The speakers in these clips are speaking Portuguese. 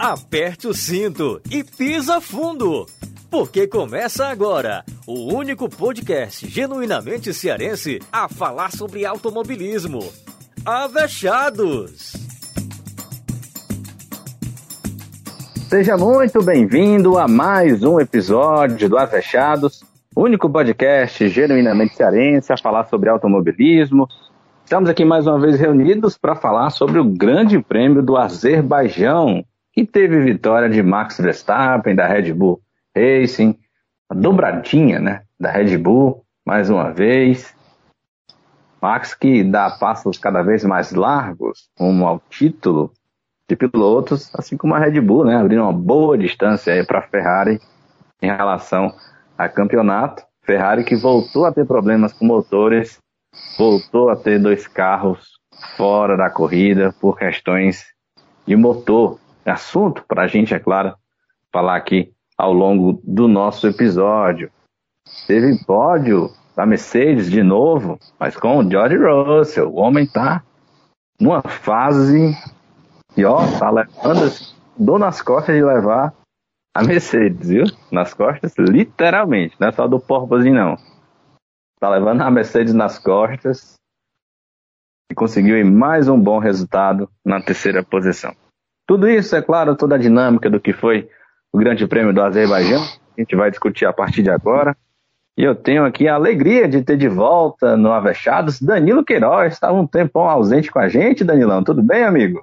aperte o cinto e pisa fundo. Porque começa agora o único podcast genuinamente cearense a falar sobre automobilismo. Avechados! Seja muito bem-vindo a mais um episódio do Avechados, único podcast genuinamente cearense a falar sobre automobilismo. Estamos aqui mais uma vez reunidos para falar sobre o Grande Prêmio do Azerbaijão, que teve vitória de Max Verstappen, da Red Bull Racing, a dobradinha né, da Red Bull, mais uma vez. Max que dá passos cada vez mais largos rumo ao título de pilotos, assim como a Red Bull, né, abrindo uma boa distância aí para a Ferrari em relação a campeonato. Ferrari que voltou a ter problemas com motores, voltou a ter dois carros fora da corrida por questões de motor. Assunto para a gente, é claro, falar aqui ao longo do nosso episódio. Teve pódio da Mercedes de novo, mas com o George Russell. O homem tá numa fase e ó, tá levando dor nas costas de levar a Mercedes, viu? Nas costas, literalmente, não é só do porpozinho não. Tá levando a Mercedes nas costas e conseguiu mais um bom resultado na terceira posição. Tudo isso, é claro, toda a dinâmica do que foi o Grande Prêmio do Azerbaijão, a gente vai discutir a partir de agora. E eu tenho aqui a alegria de ter de volta no Avechados Danilo Queiroz. Estava um tempão ausente com a gente, Danilão. Tudo bem, amigo?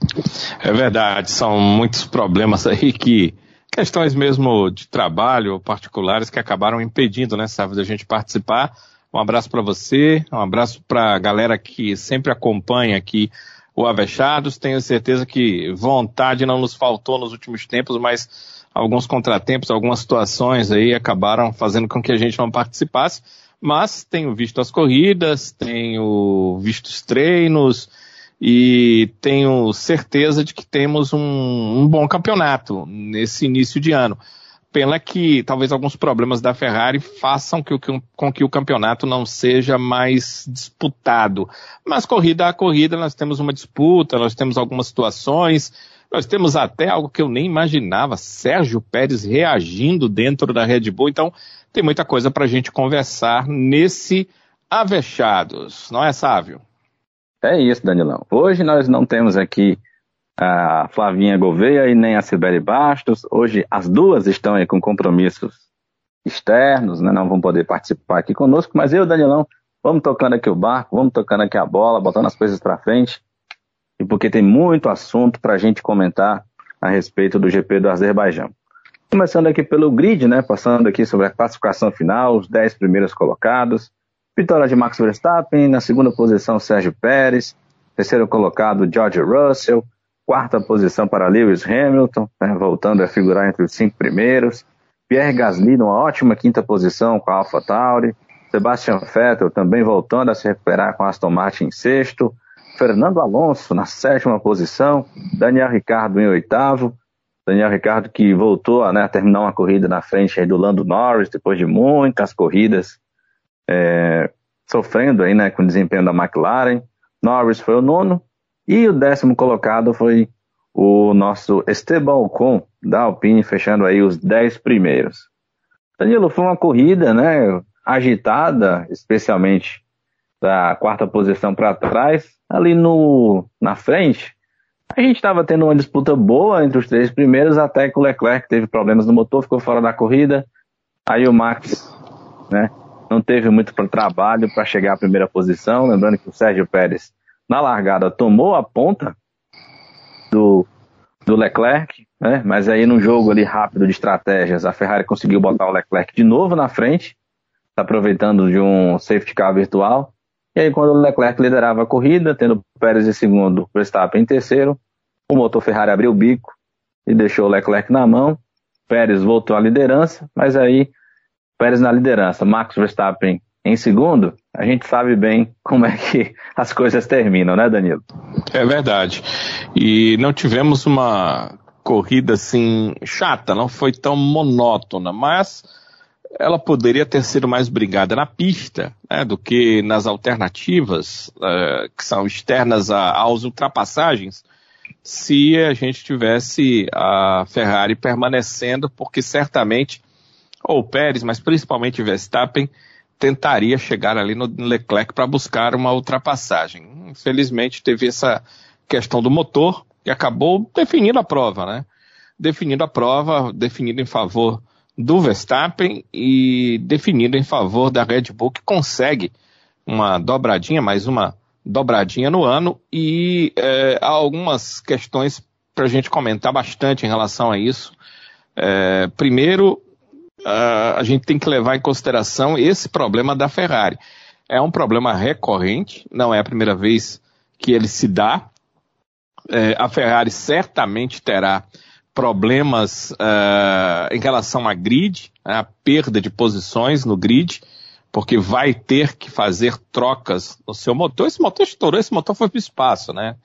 É verdade, são muitos problemas aí que. questões mesmo de trabalho particulares que acabaram impedindo, né, sabe, da gente participar. Um abraço para você, um abraço para a galera que sempre acompanha aqui o Avechados. Tenho certeza que vontade não nos faltou nos últimos tempos, mas alguns contratempos, algumas situações aí acabaram fazendo com que a gente não participasse, mas tenho visto as corridas, tenho visto os treinos e tenho certeza de que temos um, um bom campeonato nesse início de ano. Pena que talvez alguns problemas da Ferrari façam que, com que o campeonato não seja mais disputado. Mas corrida a corrida nós temos uma disputa, nós temos algumas situações, nós temos até algo que eu nem imaginava, Sérgio Pérez reagindo dentro da Red Bull. Então, tem muita coisa para a gente conversar nesse Avechados, não é, Sávio? É isso, Danilão. Hoje nós não temos aqui a Flavinha Gouveia e nem a Sibeli Bastos. Hoje as duas estão aí com compromissos externos, né? não vão poder participar aqui conosco, mas eu, Danilão, vamos tocando aqui o barco, vamos tocando aqui a bola, botando as coisas para frente e porque tem muito assunto para a gente comentar a respeito do GP do Azerbaijão. Começando aqui pelo grid, né, passando aqui sobre a classificação final, os 10 primeiros colocados. Vitória de Max Verstappen, na segunda posição Sérgio Pérez, terceiro colocado George Russell, quarta posição para Lewis Hamilton, né, voltando a figurar entre os cinco primeiros. Pierre Gasly numa ótima quinta posição com a AlphaTauri. Sebastian Vettel também voltando a se recuperar com a Aston Martin em sexto. Fernando Alonso na sétima posição, Daniel Ricardo em oitavo, Daniel Ricardo que voltou a, né, a terminar uma corrida na frente do Lando Norris depois de muitas corridas é, sofrendo aí, né, com o desempenho da McLaren. Norris foi o nono e o décimo colocado foi o nosso Esteban Ocon da Alpine fechando aí os dez primeiros. Danilo, foi uma corrida, né, agitada, especialmente da quarta posição para trás, ali no, na frente, a gente estava tendo uma disputa boa entre os três primeiros, até que o Leclerc teve problemas no motor, ficou fora da corrida. Aí o Max né, não teve muito trabalho para chegar à primeira posição. Lembrando que o Sérgio Pérez, na largada, tomou a ponta do, do Leclerc, né, mas aí num jogo ali rápido de estratégias, a Ferrari conseguiu botar o Leclerc de novo na frente, aproveitando de um safety car virtual. E aí, quando o Leclerc liderava a corrida, tendo Pérez em segundo, Verstappen em terceiro, o motor Ferrari abriu o bico e deixou o Leclerc na mão. Pérez voltou à liderança, mas aí Pérez na liderança, Max Verstappen em segundo, a gente sabe bem como é que as coisas terminam, né, Danilo? É verdade. E não tivemos uma corrida assim chata, não foi tão monótona, mas ela poderia ter sido mais brigada na pista né, do que nas alternativas uh, que são externas a, às ultrapassagens. se a gente tivesse a Ferrari permanecendo, porque certamente, ou Pérez, mas principalmente Verstappen, tentaria chegar ali no Leclerc para buscar uma ultrapassagem. Infelizmente teve essa questão do motor que acabou definindo a prova, né? Definindo a prova, definindo em favor do Verstappen e definindo em favor da Red Bull que consegue uma dobradinha, mais uma dobradinha no ano e é, há algumas questões para a gente comentar bastante em relação a isso. É, primeiro, a gente tem que levar em consideração esse problema da Ferrari. É um problema recorrente, não é a primeira vez que ele se dá. É, a Ferrari certamente terá problemas uh, em relação à grid, né, a perda de posições no grid porque vai ter que fazer trocas no seu motor. Esse motor estourou, esse motor foi para o espaço, né?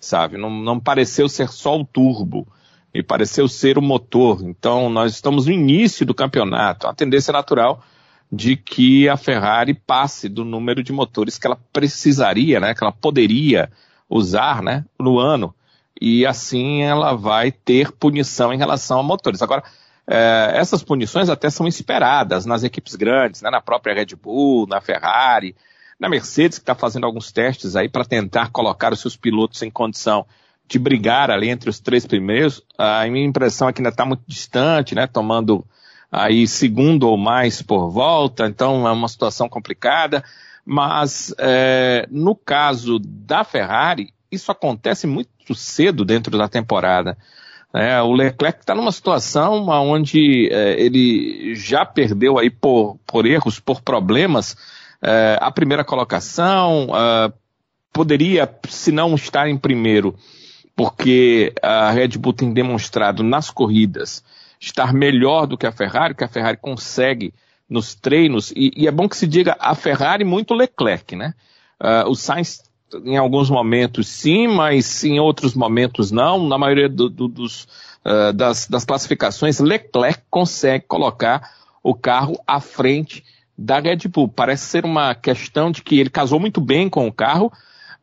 Sabe? Não, não pareceu ser só o turbo, e pareceu ser o motor. Então, nós estamos no início do campeonato. A tendência natural de que a Ferrari passe do número de motores que ela precisaria, né? Que ela poderia usar, né? No ano. E assim ela vai ter punição em relação a motores. Agora, é, essas punições até são esperadas nas equipes grandes, né, na própria Red Bull, na Ferrari, na Mercedes, que está fazendo alguns testes aí para tentar colocar os seus pilotos em condição de brigar ali entre os três primeiros. A minha impressão é que ainda está muito distante, né, tomando aí segundo ou mais por volta, então é uma situação complicada. Mas é, no caso da Ferrari, isso acontece muito cedo dentro da temporada. É, o Leclerc está numa situação onde é, ele já perdeu aí por, por erros, por problemas, é, a primeira colocação, é, poderia, se não estar em primeiro, porque a Red Bull tem demonstrado nas corridas estar melhor do que a Ferrari, que a Ferrari consegue nos treinos, e, e é bom que se diga a Ferrari muito Leclerc, né? Uh, o Sainz em alguns momentos sim, mas em outros momentos não. Na maioria do, do, dos, uh, das, das classificações, Leclerc consegue colocar o carro à frente da Red Bull. Parece ser uma questão de que ele casou muito bem com o carro,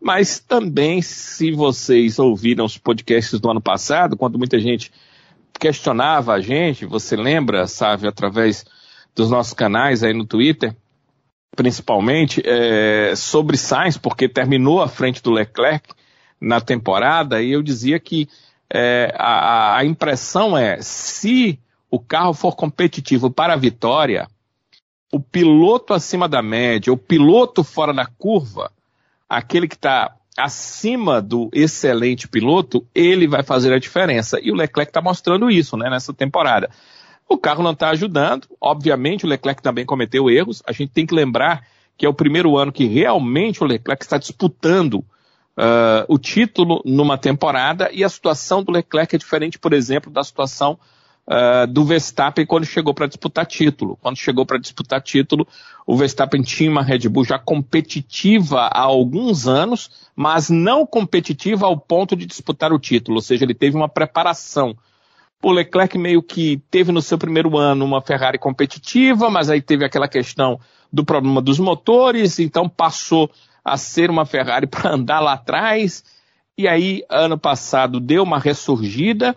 mas também, se vocês ouviram os podcasts do ano passado, quando muita gente questionava a gente, você lembra, sabe, através dos nossos canais aí no Twitter, principalmente, é, sobre Sainz, porque terminou à frente do Leclerc na temporada, e eu dizia que é, a, a impressão é, se o carro for competitivo para a vitória, o piloto acima da média, o piloto fora da curva, aquele que está acima do excelente piloto, ele vai fazer a diferença. E o Leclerc está mostrando isso né, nessa temporada. O carro não está ajudando. Obviamente, o Leclerc também cometeu erros. A gente tem que lembrar que é o primeiro ano que realmente o Leclerc está disputando uh, o título numa temporada e a situação do Leclerc é diferente, por exemplo, da situação uh, do Verstappen quando chegou para disputar título. Quando chegou para disputar título, o Verstappen tinha uma Red Bull já competitiva há alguns anos, mas não competitiva ao ponto de disputar o título, ou seja, ele teve uma preparação o Leclerc meio que teve no seu primeiro ano uma Ferrari competitiva, mas aí teve aquela questão do problema dos motores, então passou a ser uma Ferrari para andar lá atrás. E aí, ano passado, deu uma ressurgida.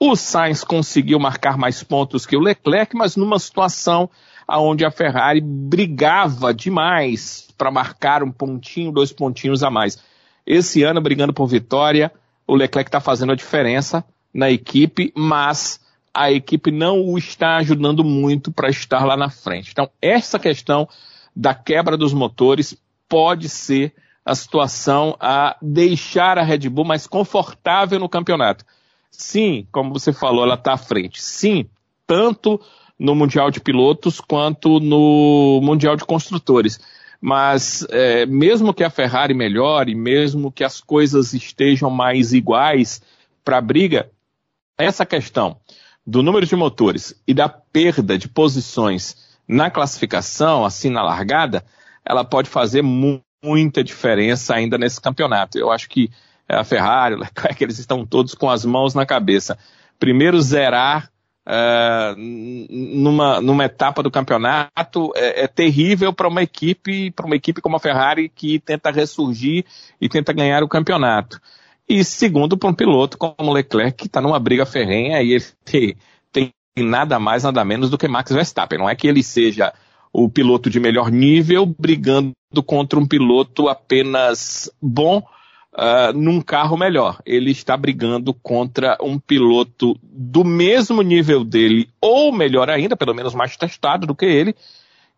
O Sainz conseguiu marcar mais pontos que o Leclerc, mas numa situação onde a Ferrari brigava demais para marcar um pontinho, dois pontinhos a mais. Esse ano, brigando por vitória, o Leclerc está fazendo a diferença na equipe, mas a equipe não o está ajudando muito para estar lá na frente. Então, essa questão da quebra dos motores pode ser a situação a deixar a Red Bull mais confortável no campeonato. Sim, como você falou, ela está à frente. Sim, tanto no Mundial de Pilotos quanto no Mundial de Construtores. Mas é, mesmo que a Ferrari melhore, mesmo que as coisas estejam mais iguais para a briga, essa questão do número de motores e da perda de posições na classificação, assim na largada, ela pode fazer mu muita diferença ainda nesse campeonato. Eu acho que a Ferrari, o Leclerc, eles estão todos com as mãos na cabeça. Primeiro zerar uh, numa, numa etapa do campeonato é, é terrível para uma equipe, para uma equipe como a Ferrari que tenta ressurgir e tenta ganhar o campeonato. e segundo para um piloto como Leclerc, que está numa briga ferrenha e ele tem, tem nada mais, nada menos do que Max Verstappen. Não é que ele seja o piloto de melhor nível brigando contra um piloto apenas bom uh, num carro melhor. Ele está brigando contra um piloto do mesmo nível dele, ou melhor ainda, pelo menos mais testado do que ele,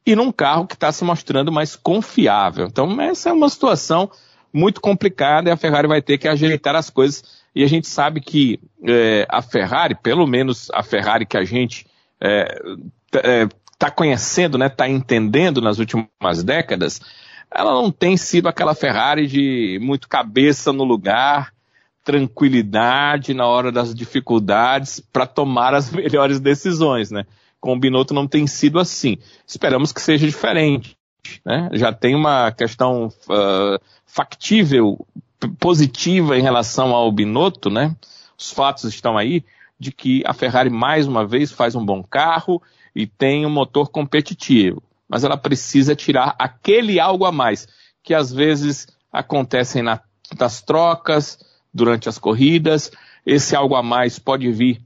e num carro que está se mostrando mais confiável. Então, essa é uma situação muito complicada e a Ferrari vai ter que ajeitar as coisas. E a gente sabe que é, a Ferrari, pelo menos a Ferrari que a gente é, é, está conhecendo, né, está entendendo nas últimas décadas, ela não tem sido aquela Ferrari de muito cabeça no lugar, tranquilidade na hora das dificuldades para tomar as melhores decisões, né? Com o Binotto não tem sido assim. Esperamos que seja diferente. Né? Já tem uma questão uh, factível, positiva em relação ao Binotto, né? Os fatos estão aí de que a Ferrari mais uma vez faz um bom carro e tem um motor competitivo, mas ela precisa tirar aquele algo a mais que às vezes acontecem na, nas trocas, durante as corridas. Esse algo a mais pode vir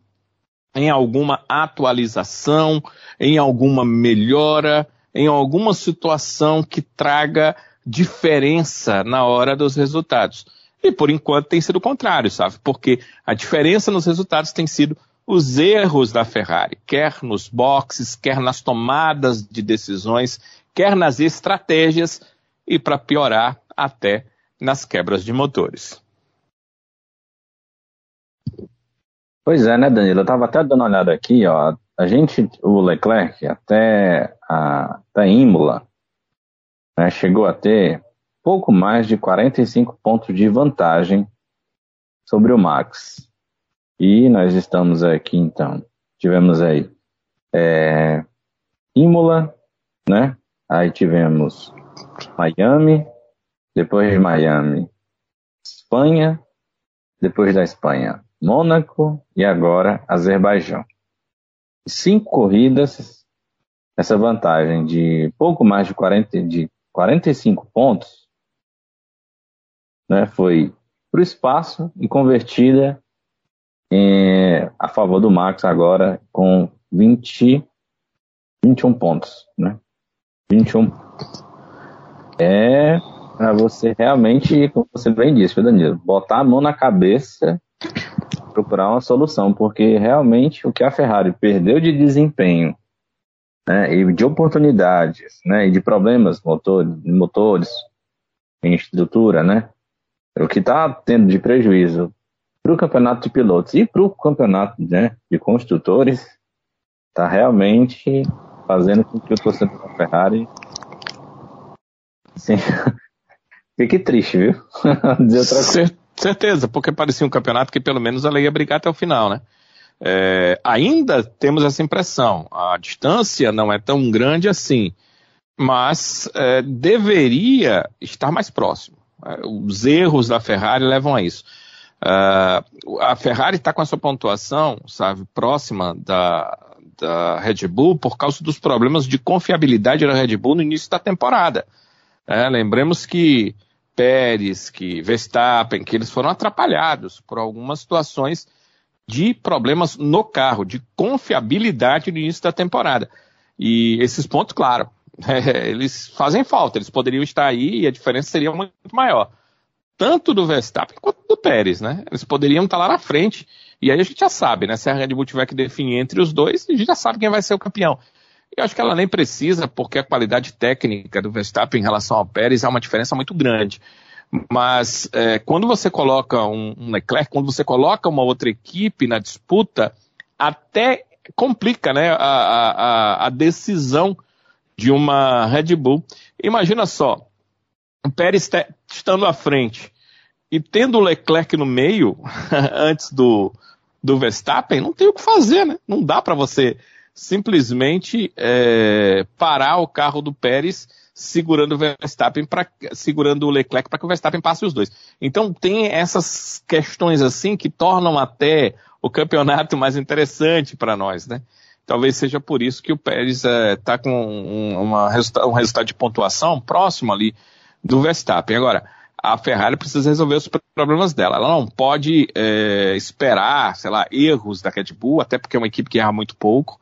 em alguma atualização, em alguma melhora, em alguma situação que traga diferença na hora dos resultados. E por enquanto tem sido o contrário, sabe? Porque a diferença nos resultados tem sido os erros da Ferrari, quer nos boxes, quer nas tomadas de decisões, quer nas estratégias e, para piorar, até nas quebras de motores. Pois é, né, Danilo? Eu estava até dando uma olhada aqui, ó. A gente, o Leclerc, até a até Imola, né, chegou a ter pouco mais de 45 pontos de vantagem sobre o Max. E nós estamos aqui, então, tivemos aí é, Imola, né? Aí tivemos Miami, depois de Miami, Espanha, depois da Espanha, Mônaco e agora Azerbaijão. Cinco corridas, essa vantagem de pouco mais de, 40, de 45 pontos né, foi para o espaço e convertida em, a favor do Max agora com 20, 21 pontos. Né? 21 é para você realmente, como você bem disse, Danilo, botar a mão na cabeça procurar uma solução, porque realmente o que a Ferrari perdeu de desempenho né, e de oportunidades né, e de problemas motor, motores, em estrutura, né, o que está tendo de prejuízo para o campeonato de pilotos e para o campeonato né, de construtores está realmente fazendo com que o torcedor da Ferrari assim, fique triste, viu? Certeza, porque parecia um campeonato que pelo menos ela ia brigar até o final, né? É, ainda temos essa impressão. A distância não é tão grande assim, mas é, deveria estar mais próximo. É, os erros da Ferrari levam a isso. É, a Ferrari está com a sua pontuação, sabe, próxima da, da Red Bull por causa dos problemas de confiabilidade da Red Bull no início da temporada. É, lembremos que Pérez, que Verstappen, que eles foram atrapalhados por algumas situações de problemas no carro, de confiabilidade no início da temporada. E esses pontos, claro, é, eles fazem falta, eles poderiam estar aí e a diferença seria muito maior. Tanto do Verstappen quanto do Pérez, né? Eles poderiam estar lá na frente. E aí a gente já sabe, né? Se a Red Bull tiver que definir entre os dois, a gente já sabe quem vai ser o campeão. Eu acho que ela nem precisa, porque a qualidade técnica do Verstappen em relação ao Pérez é uma diferença muito grande. Mas é, quando você coloca um, um, Leclerc, quando você coloca uma outra equipe na disputa, até complica né, a, a, a decisão de uma Red Bull. Imagina só, o Pérez estando à frente e tendo o Leclerc no meio, antes do, do Verstappen, não tem o que fazer, né? Não dá para você simplesmente é, parar o carro do Pérez segurando o Verstappen para segurando o Leclerc para que o Verstappen passe os dois. Então tem essas questões assim que tornam até o campeonato mais interessante para nós, né? Talvez seja por isso que o Pérez está é, com um, uma, um resultado de pontuação próximo ali do Verstappen. Agora, a Ferrari precisa resolver os problemas dela. Ela não pode é, esperar, sei lá, erros da Red Bull, até porque é uma equipe que erra muito pouco.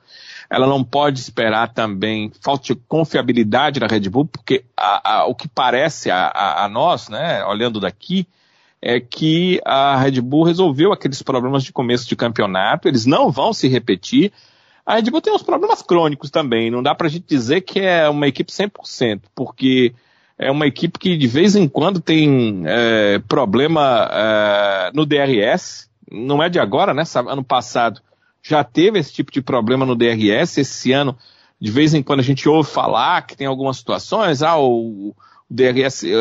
Ela não pode esperar também falta de confiabilidade da Red Bull, porque a, a, o que parece a, a, nós, né, olhando daqui, é que a Red Bull resolveu aqueles problemas de começo de campeonato, eles não vão se repetir. A Red Bull tem uns problemas crônicos também, não dá para a gente dizer que é uma equipe 100%, porque é uma equipe que de vez em quando tem é, problema é, no DRS, não é de agora, né? Ano passado já teve esse tipo de problema no DRS, esse ano, de vez em quando a gente ouve falar que tem algumas situações, ah, o, o DRS, é,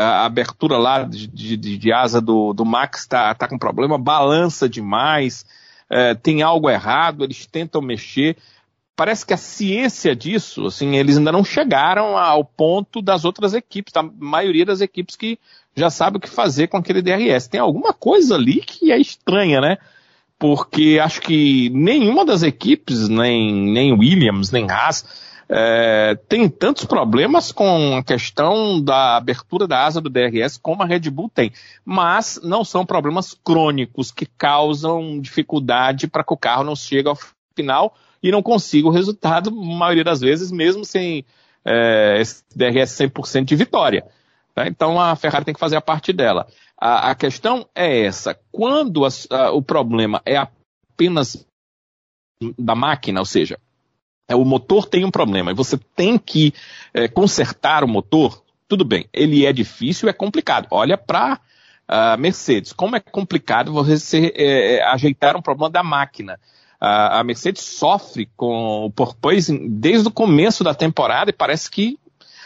a abertura lá de, de, de asa do, do Max está tá com problema, balança demais, é, tem algo errado, eles tentam mexer parece que a ciência disso, assim, eles ainda não chegaram ao ponto das outras equipes, da maioria das equipes que já sabe o que fazer com aquele DRS. Tem alguma coisa ali que é estranha, né? Porque acho que nenhuma das equipes, nem, nem Williams, nem Haas, é, tem tantos problemas com a questão da abertura da asa do DRS como a Red Bull tem. Mas não são problemas crônicos que causam dificuldade para que o carro não chegue ao final e não consiga o resultado, a maioria das vezes, mesmo sem é, DRS 100% de vitória. Tá? Então a Ferrari tem que fazer a parte dela. A, a questão é essa: quando a, a, o problema é apenas da máquina, ou seja, é, o motor tem um problema e você tem que é, consertar o motor, tudo bem, ele é difícil, é complicado. Olha para a Mercedes, como é complicado você é, é, ajeitar um problema da máquina a, Mercedes sofre com o porpoising desde o começo da temporada e parece que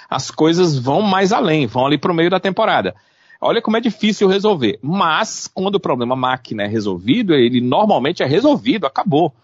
as coisas vão mais além, vão ali para o meio da temporada. Olha como é difícil resolver. Mas, quando o problema máquina é resolvido, ele normalmente é resolvido, acabou.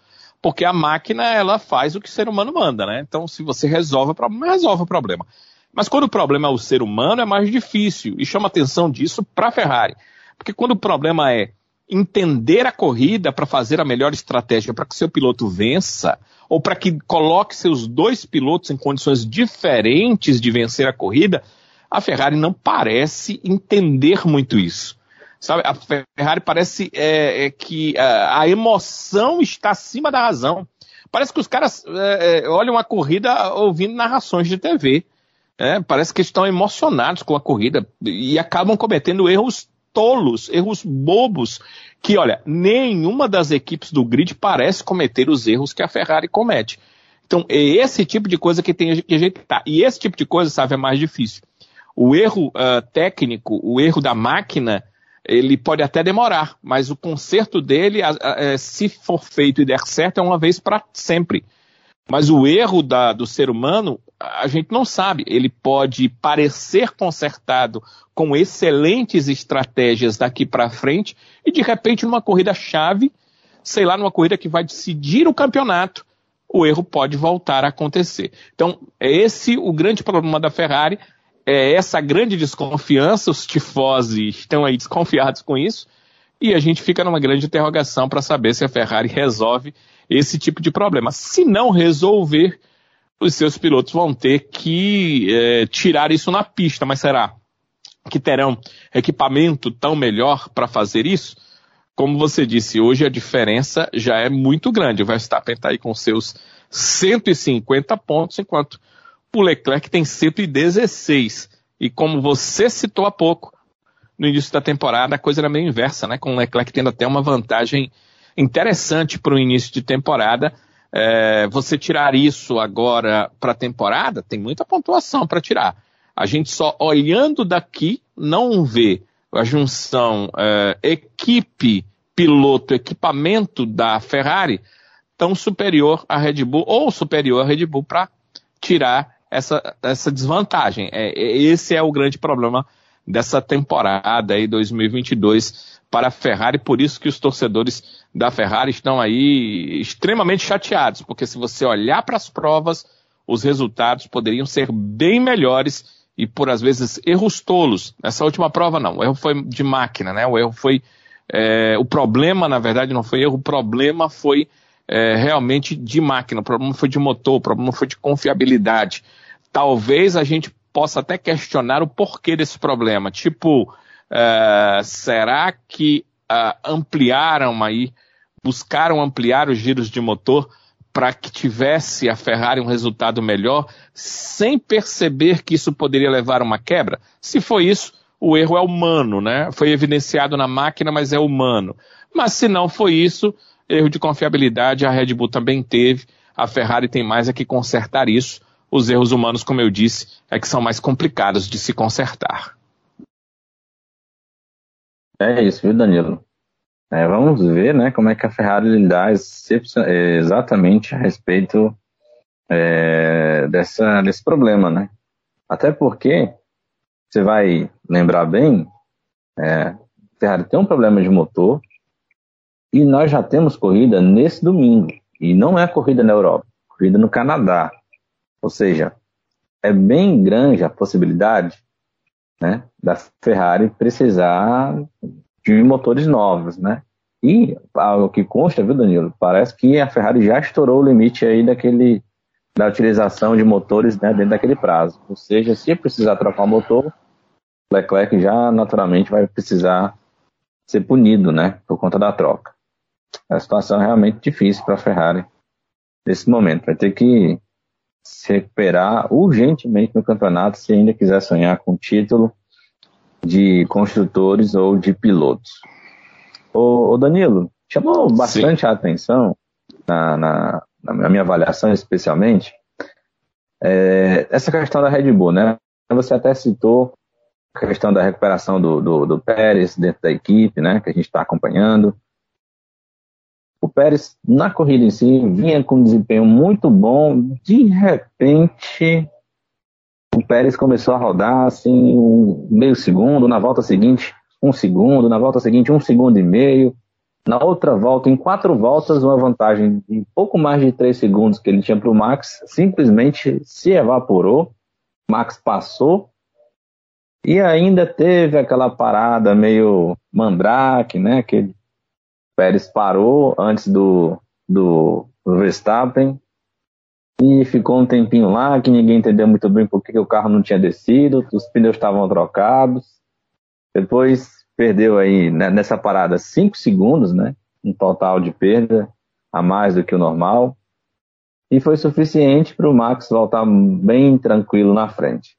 Porque a máquina, ela faz o que o ser humano manda, né? Então, se você resolve o problema, resolve o problema. Mas quando o problema é o ser humano, é mais difícil. E chama atenção disso para a Ferrari. Porque quando o problema é entender a corrida para fazer a melhor estratégia para que seu piloto vença, ou para que coloque seus dois pilotos em condições diferentes de vencer a corrida, a Ferrari não parece entender muito isso. Sabe, a Ferrari parece é, é que a, é, a, emoção está acima da razão. Parece que os caras é, é olham a corrida ouvindo narrações de TV. É, parece que estão emocionados com a corrida e acabam cometendo erros tolos, erros bobos, que, olha, nenhuma das equipes do grid parece cometer os erros que a Ferrari comete. Então, é esse tipo de coisa que tem que ajeitar. E esse tipo de coisa, sabe, é mais difícil. O erro uh, técnico, o erro da máquina, ele pode até demorar, mas o conserto dele, uh, uh, se for feito e der certo, é uma vez para sempre. Mas o erro da, do ser humano, a gente não sabe. Ele pode parecer consertado com excelentes estratégias daqui para frente e de repente numa corrida chave, sei lá, numa corrida que vai decidir o campeonato, o erro pode voltar a acontecer. Então, é esse o grande problema da Ferrari, é essa grande desconfiança, os tifosi estão aí desconfiados com isso, e a gente fica numa grande interrogação para saber se a Ferrari resolve esse tipo de problema. Se não resolver, os seus pilotos vão ter que é, tirar isso na pista, mas será que terão equipamento tão melhor para fazer isso? Como você disse, hoje a diferença já é muito grande. O Verstappen está aí com seus 150 pontos, enquanto o Leclerc tem 116. E como você citou há pouco, no início da temporada a coisa era meio inversa, né? Com o Leclerc tendo até uma vantagem interessante para o início de temporada. É, você tirar isso agora para a temporada, tem muita pontuação para tirar. A gente só olhando daqui não vê a junção é, equipe, piloto, equipamento da Ferrari tão superior à Red Bull ou superior à Red Bull para tirar essa, essa desvantagem. É, é, esse é o grande problema dessa temporada aí 2022 para a Ferrari, por isso que os torcedores da Ferrari estão aí extremamente chateados, porque se você olhar para as provas, os resultados poderiam ser bem melhores e por às vezes erros tolos. Nessa última prova não, o erro foi de máquina, né? O erro foi é, o problema, na verdade, não foi erro, o problema foi é, realmente de máquina, o problema foi de motor, o problema foi de confiabilidade. Talvez a gente possa até questionar o porquê desse problema. Tipo, uh, será que uh, ampliaram aí, buscaram ampliar os giros de motor para que tivesse a Ferrari um resultado melhor, sem perceber que isso poderia levar a uma quebra? Se foi isso, o erro é humano, né? Foi evidenciado na máquina, mas é humano. Mas se não foi isso, erro de confiabilidade a Red Bull também teve. A Ferrari tem mais é que consertar isso. Os erros humanos, como eu disse, é que são mais complicados de se consertar. É isso, viu, Danilo? É, vamos ver né, como é que a Ferrari dá exatamente a respeito é, dessa, desse problema, né? Até porque, você vai lembrar bem, é, Ferrari tem um problema de motor e nós já temos corrida nesse domingo. E não é corrida na Europa, corrida no Canadá. Ou seja, é bem grande a possibilidade né, da Ferrari precisar de motores novos, né? E o que consta, viu, Danilo? Parece que a Ferrari já estourou o limite aí daquele da utilização de motores né, dentro daquele prazo. Ou seja, se precisar trocar o motor, Leclerc já naturalmente vai precisar ser punido, né, por conta da troca. A situação é realmente difícil para a Ferrari nesse momento. Vai ter que se recuperar urgentemente no campeonato se ainda quiser sonhar com título de construtores ou de pilotos. Ô Danilo, chamou bastante Sim. a atenção na, na, na, minha avaliação, especialmente, é, essa questão da Red Bull, né? Você até citou a questão da recuperação do, do, do Pérez dentro da equipe, né? Que a gente está acompanhando. O Pérez, na corrida em si, vinha com um desempenho muito bom. De repente, o Pérez começou a rodar assim, um meio segundo, na volta seguinte, um segundo, na volta seguinte, um segundo e meio. Na outra volta, em quatro voltas, uma vantagem de pouco mais de três segundos que ele tinha para o Max simplesmente se evaporou. Max passou e ainda teve aquela parada meio mandrake, né? Que Pérez parou antes do, do Verstappen e ficou um tempinho lá que ninguém entendeu muito bem por que o carro não tinha descido, os pneus estavam trocados. Depois perdeu aí né, nessa parada 5 segundos, né? Um total de perda a mais do que o normal. E foi suficiente para o Max voltar bem tranquilo na frente.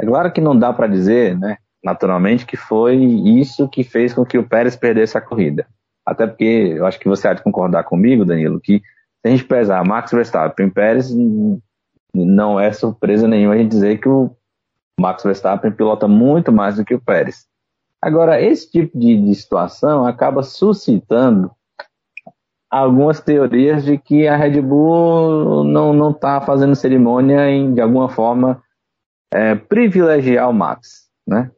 É claro que não dá para dizer, né, naturalmente, que foi isso que fez com que o Pérez perdesse a corrida. Até porque eu acho que você há de concordar comigo, Danilo, que se a gente pesar Max Verstappen Pérez, não é surpresa nenhuma a gente dizer que o Max Verstappen pilota muito mais do que o Pérez. Agora, esse tipo de, de situação acaba suscitando algumas teorias de que a Red Bull não está fazendo cerimônia em, de alguma forma, é, privilegiar o Max, né?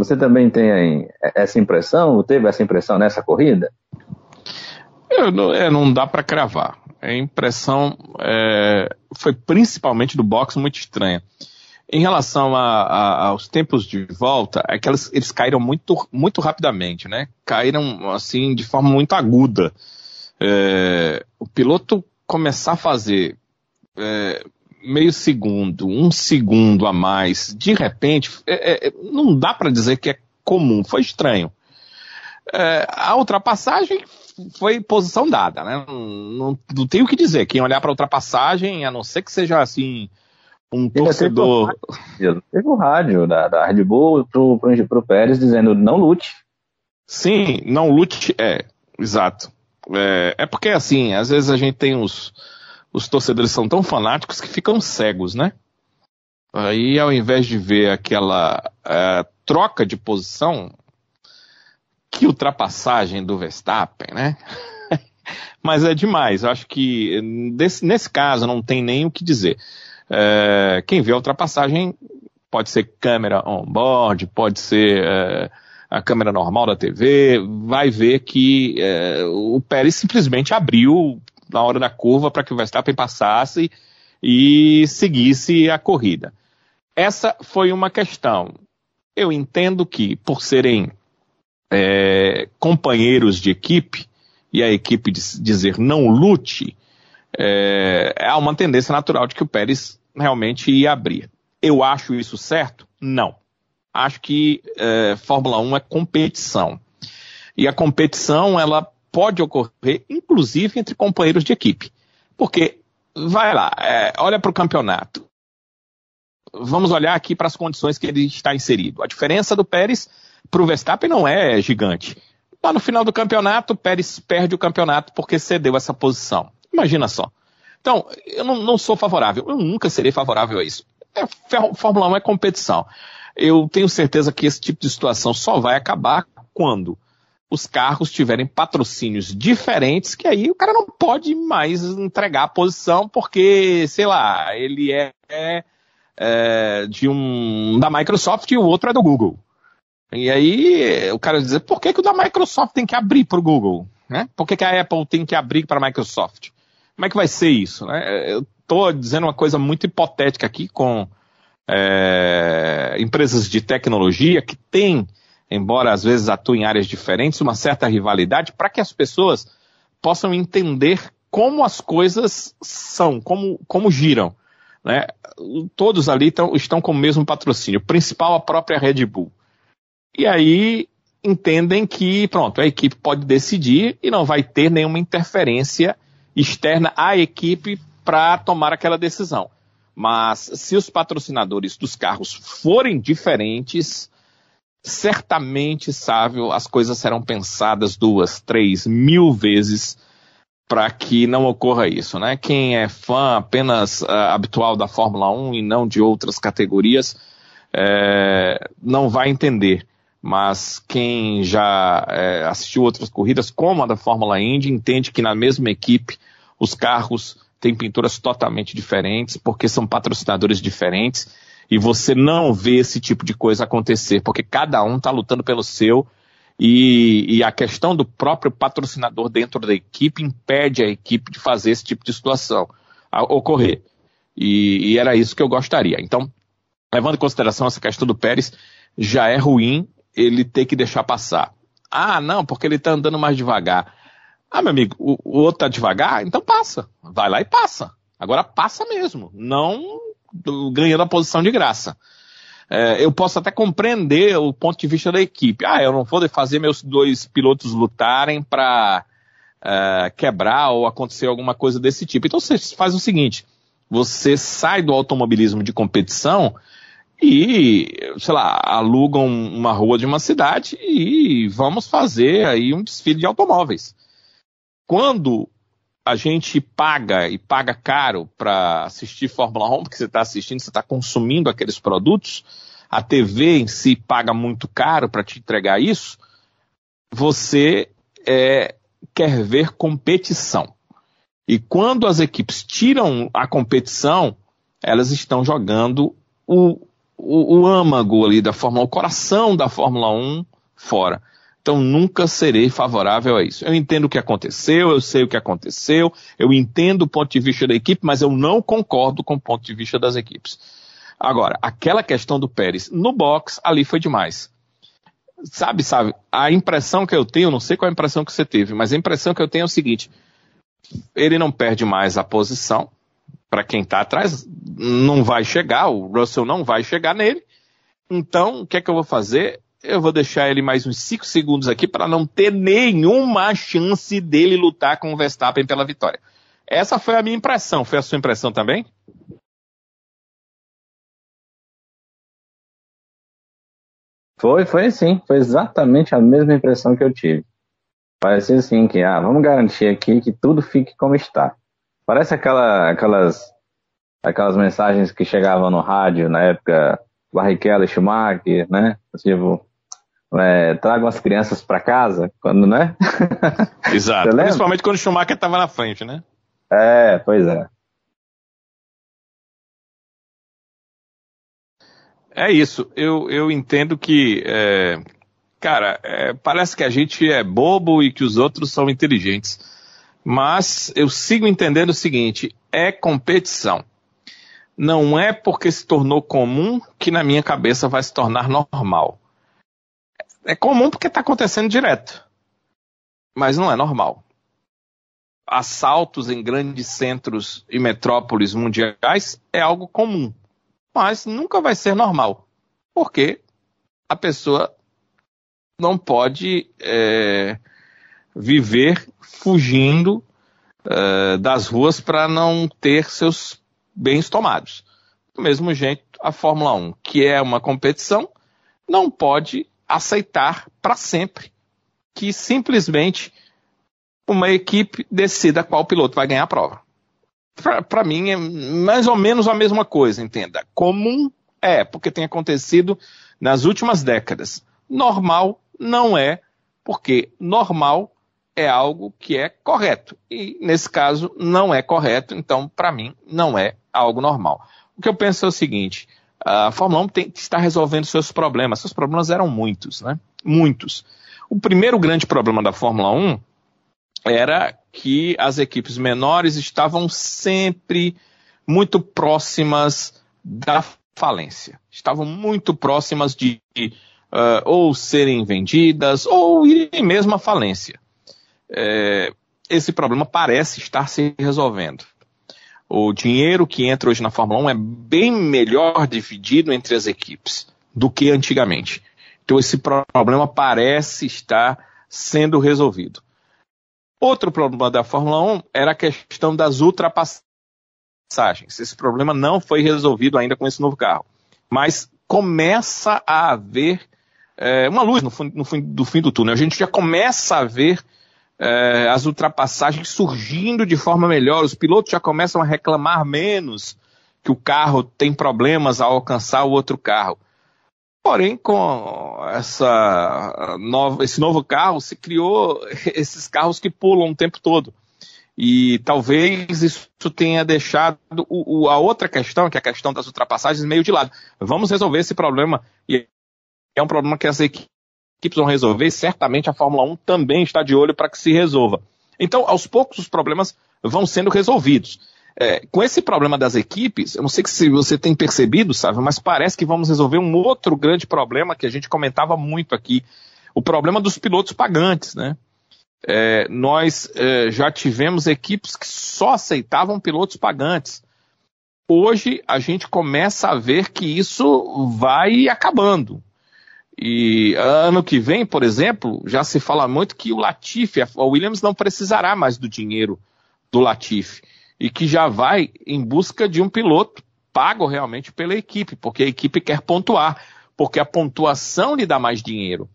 Você também tem essa impressão, teve essa impressão nessa corrida? Eu, não, é, não dá para cravar. A impressão é, foi principalmente do box muito estranha. Em relação a, a, aos tempos de volta, é que eles, eles caíram muito, muito rapidamente, né? Caíram assim de forma muito aguda. É, o piloto começar a fazer é, meio segundo, um segundo a mais, de repente, é, é, não dá para dizer que é comum, foi estranho. É, a ultrapassagem foi posição dada, né? Não, não, não tenho o que dizer. Quem olhar para a ultrapassagem, a não ser que seja assim um torcedor. Teve o rádio da, da Red Bull pro, pro, pro Pérez dizendo não lute. Sim, não lute, é, exato. É, é porque assim, às vezes a gente tem os os torcedores são tão fanáticos que ficam cegos, né? Aí, ao invés de ver aquela uh, troca de posição, que ultrapassagem do Verstappen, né? Mas é demais. Eu acho que desse, nesse caso não tem nem o que dizer. Uh, quem vê a ultrapassagem pode ser câmera on-board, pode ser uh, a câmera normal da TV, vai ver que o Pérez simplesmente abriu na hora da curva para que o Verstappen passasse e seguisse a corrida. Essa foi uma questão. Eu entendo que, por serem é, companheiros de equipe, e a equipe dizer não lute, é, há uma tendência natural de que o Pérez realmente ia abrir. Eu acho isso certo? Não. Acho que é, Fórmula 1 é competição. E a competição, ela pode ocorrer, inclusive, entre companheiros de equipe. Porque, vai lá, é, olha para o campeonato. Vamos olhar aqui para as condições que ele está inserido. A diferença do Pérez para o Verstappen não é gigante. Lá no final do campeonato, o Pérez perde o campeonato porque cedeu essa posição. Imagina só. Então, eu não, não sou favorável, eu nunca serei favorável a isso. É, Fórmula 1 é competição. Eu tenho certeza que esse tipo de situação só vai acabar quando os carros tiverem patrocínios diferentes, que aí o cara não pode mais entregar a posição porque, sei lá, ele é, é, é de um da Microsoft e o outro é do Google. E aí o cara diz, por que, que o da Microsoft tem que abrir para o Google? Né? Por que, que a Apple tem que abrir para a Microsoft? Como é que vai ser isso? Né? Eu estou dizendo uma coisa muito hipotética aqui com é, empresas de tecnologia que têm, embora às vezes atuem em áreas diferentes, uma certa rivalidade para que as pessoas possam entender como as coisas são, como, como giram. Né? Todos ali tão, estão com o mesmo patrocínio, principal a própria Red Bull. E aí entendem que, pronto, a equipe pode decidir e não vai ter nenhuma interferência externa à equipe para tomar aquela decisão. Mas se os patrocinadores dos carros forem diferentes, certamente, Sávio, as coisas serão pensadas duas, três, mil vezes para que não ocorra isso, né? Quem é fã apenas uh, habitual da Fórmula 1 e não de outras categorias, é, não vai entender. Mas quem já é, assistiu outras corridas, como a da Fórmula Indy, entende que na mesma equipe os carros tem pinturas totalmente diferentes, porque são patrocinadores diferentes, e você não vê esse tipo de coisa acontecer, porque cada um está lutando pelo seu, e, e, a questão do próprio patrocinador dentro da equipe impede a equipe de fazer esse tipo de situação ocorrer. E, e era isso que eu gostaria. Então, levando em consideração essa questão do Pérez, já é ruim ele ter que deixar passar. Ah, não, porque ele está andando mais devagar. Ah, meu amigo, o, o outro tá devagar, então passa. Vai lá e passa. Agora passa mesmo, não ganhando a posição de graça. É, eu posso até compreender o ponto de vista da equipe. Ah, eu não vou fazer meus dois pilotos lutarem para é, quebrar ou acontecer alguma coisa desse tipo. Então você faz o seguinte: você sai do automobilismo de competição e, sei lá, alugam uma rua de uma cidade e vamos fazer aí um desfile de automóveis quando a gente paga e paga caro para assistir Fórmula 1, porque você está assistindo, você está consumindo aqueles produtos, a TV em si paga muito caro para te entregar isso, você é, quer ver competição. E quando as equipes tiram a competição, elas estão jogando o, o, o âmago ali da Fórmula 1, o coração da Fórmula 1 fora. Então nunca serei favorável a isso. Eu entendo o que aconteceu, eu sei o que aconteceu, eu entendo o ponto de vista da equipe, mas eu não concordo com o ponto de vista das equipes. Agora, aquela questão do Pérez no box, ali foi demais. Sabe, sabe, a impressão que eu tenho, não sei qual a impressão que você teve, mas a impressão que eu tenho é o seguinte: ele não perde mais a posição, para quem está atrás, não vai chegar, o Russell não vai chegar nele. Então, o que é que eu vou fazer? Eu vou deixar ele mais uns 5 segundos aqui para não ter nenhuma chance dele lutar com o Verstappen pela vitória. Essa foi a minha impressão. Foi a sua impressão também? Foi, foi sim. Foi exatamente a mesma impressão que eu tive. Parecia assim que, ah, vamos garantir aqui que tudo fique como está. Parece aquela, aquelas, aquelas mensagens que chegavam no rádio na época Barrichello e Schumacher, né? Tipo, é, tragam as crianças para casa, quando, né? Exato. Principalmente quando o Schumacher estava na frente, né? É, pois é. É isso. Eu, eu entendo que, é, cara, é, parece que a gente é bobo e que os outros são inteligentes. Mas eu sigo entendendo o seguinte: é competição. Não é porque se tornou comum que na minha cabeça vai se tornar normal é comum porque está acontecendo direto. Mas não é normal. Assaltos em grandes centros e metrópoles mundiais é algo comum. mas nunca vai ser normal, porque a pessoa não pode é, viver fugindo é, das ruas para não ter seus bens tomados. Do mesmo jeito, a Fórmula 1, que é uma competição, não pode aceitar para sempre que simplesmente uma equipe decida qual piloto vai ganhar a prova. Para mim é mais ou menos a mesma coisa, entenda. Comum é, porque tem acontecido nas últimas décadas. Normal não é, porque normal é algo que é correto. E nesse caso não é correto, então para mim não é algo normal. O que eu penso é o seguinte: a Fórmula 1 tem, está resolvendo seus problemas. Seus problemas eram muitos, né? Muitos. O primeiro grande problema da Fórmula 1 era que as equipes menores estavam sempre muito próximas da falência. Estavam muito próximas de uh, ou serem vendidas ou irem mesmo à falência. É, esse problema parece estar se resolvendo. O dinheiro que entra hoje na Fórmula 1 é bem melhor dividido entre as equipes do que antigamente. Então esse problema parece estar sendo resolvido. Outro problema da Fórmula 1 era a questão das ultrapassagens. Esse problema não foi resolvido ainda com esse novo carro. Mas começa a haver é, uma luz no, no fim, do fim do túnel. A gente já começa a ver é, as ultrapassagens surgindo de forma melhor. Os pilotos já começam a reclamar menos que o carro tem problemas ao alcançar o outro carro. Porém, com essa nova, esse novo carro, se criou esses carros que pulam o tempo todo. E talvez isso tenha deixado o, o, a outra questão, que é a questão das ultrapassagens, meio de lado. Vamos resolver esse problema. E é um problema que as equipes vão resolver, certamente a Fórmula 1 também está de olho para que se resolva. Então, aos poucos, os problemas vão sendo resolvidos. É, com esse problema das equipes, eu não sei se você tem percebido, sabe, mas parece que vamos resolver um outro grande problema que a gente comentava muito aqui, o problema dos pilotos pagantes, né? É, nós é, já tivemos equipes que só aceitavam pilotos pagantes. Hoje a gente começa a ver que isso vai acabando. E ano que vem, por exemplo, já se fala muito que o Latifi, a Williams não precisará mais do dinheiro do Latifi e que já vai em busca de um piloto pago realmente pela equipe, porque a equipe quer pontuar, porque a pontuação lhe dá mais dinheiro.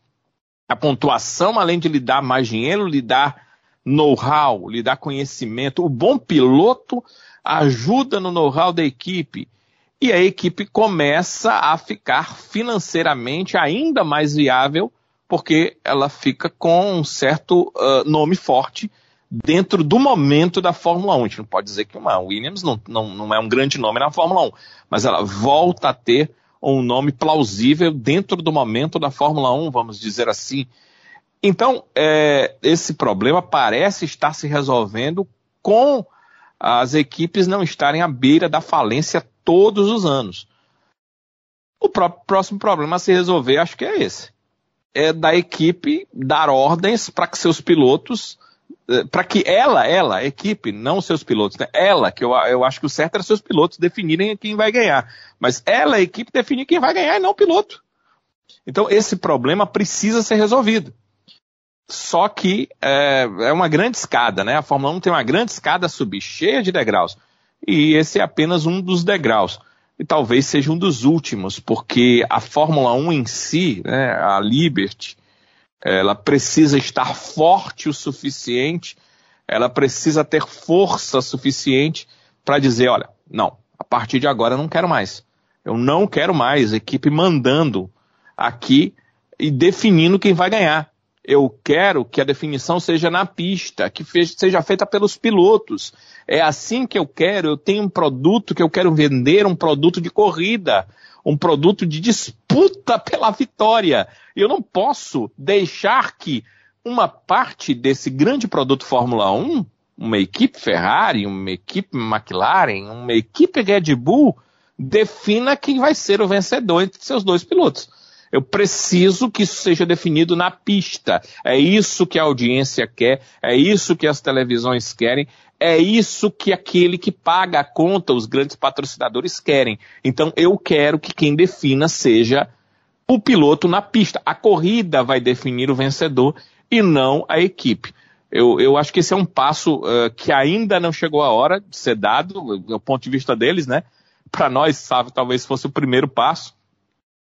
A pontuação, além de lhe dar mais dinheiro, lhe dá know-how, lhe dá conhecimento. O bom piloto ajuda no know-how da equipe. E a equipe começa a ficar financeiramente ainda mais viável, porque ela fica com um certo uh, nome forte dentro do momento da Fórmula 1. A gente não pode dizer que uma Williams não, não, não é um grande nome na Fórmula 1, mas ela volta a ter um nome plausível dentro do momento da Fórmula 1, vamos dizer assim. Então, é, esse problema parece estar se resolvendo com as equipes não estarem à beira da falência todos os anos. O próximo problema a se resolver, acho que é esse. É da equipe dar ordens para que seus pilotos eh, para que ela, ela, equipe, não seus pilotos, né? ela, que eu, eu acho que o certo era seus pilotos definirem quem vai ganhar, mas ela, a equipe, definir quem vai ganhar e não o piloto. Então esse problema precisa ser resolvido. Só que é, é uma grande escada, né? A Fórmula 1 tem uma grande escada a subir, cheia de degraus. E esse é apenas um dos degraus. E talvez seja um dos últimos, porque a Fórmula 1 em si, né, a Liberty, ela precisa estar forte o suficiente, ela precisa ter força suficiente para dizer, olha, não, a partir de agora eu não quero mais. Eu não quero mais equipe mandando aqui e definindo quem vai ganhar. Eu quero que a definição seja na pista, que seja feita pelos pilotos. É assim que eu quero. Eu tenho um produto que eu quero vender, um produto de corrida um produto de disputa pela vitória. Eu não posso deixar que uma parte desse grande produto Fórmula 1, uma equipe Ferrari, uma equipe McLaren, uma equipe Red Bull, defina quem vai ser o vencedor entre seus dois pilotos. Eu preciso que isso seja definido na pista. É isso que a audiência quer, é isso que as televisões querem, é isso que aquele que paga a conta, os grandes patrocinadores querem. Então eu quero que quem defina seja o piloto na pista. A corrida vai definir o vencedor e não a equipe. Eu, eu acho que esse é um passo uh, que ainda não chegou a hora de ser dado, do ponto de vista deles, né? Para nós, sabe, talvez fosse o primeiro passo.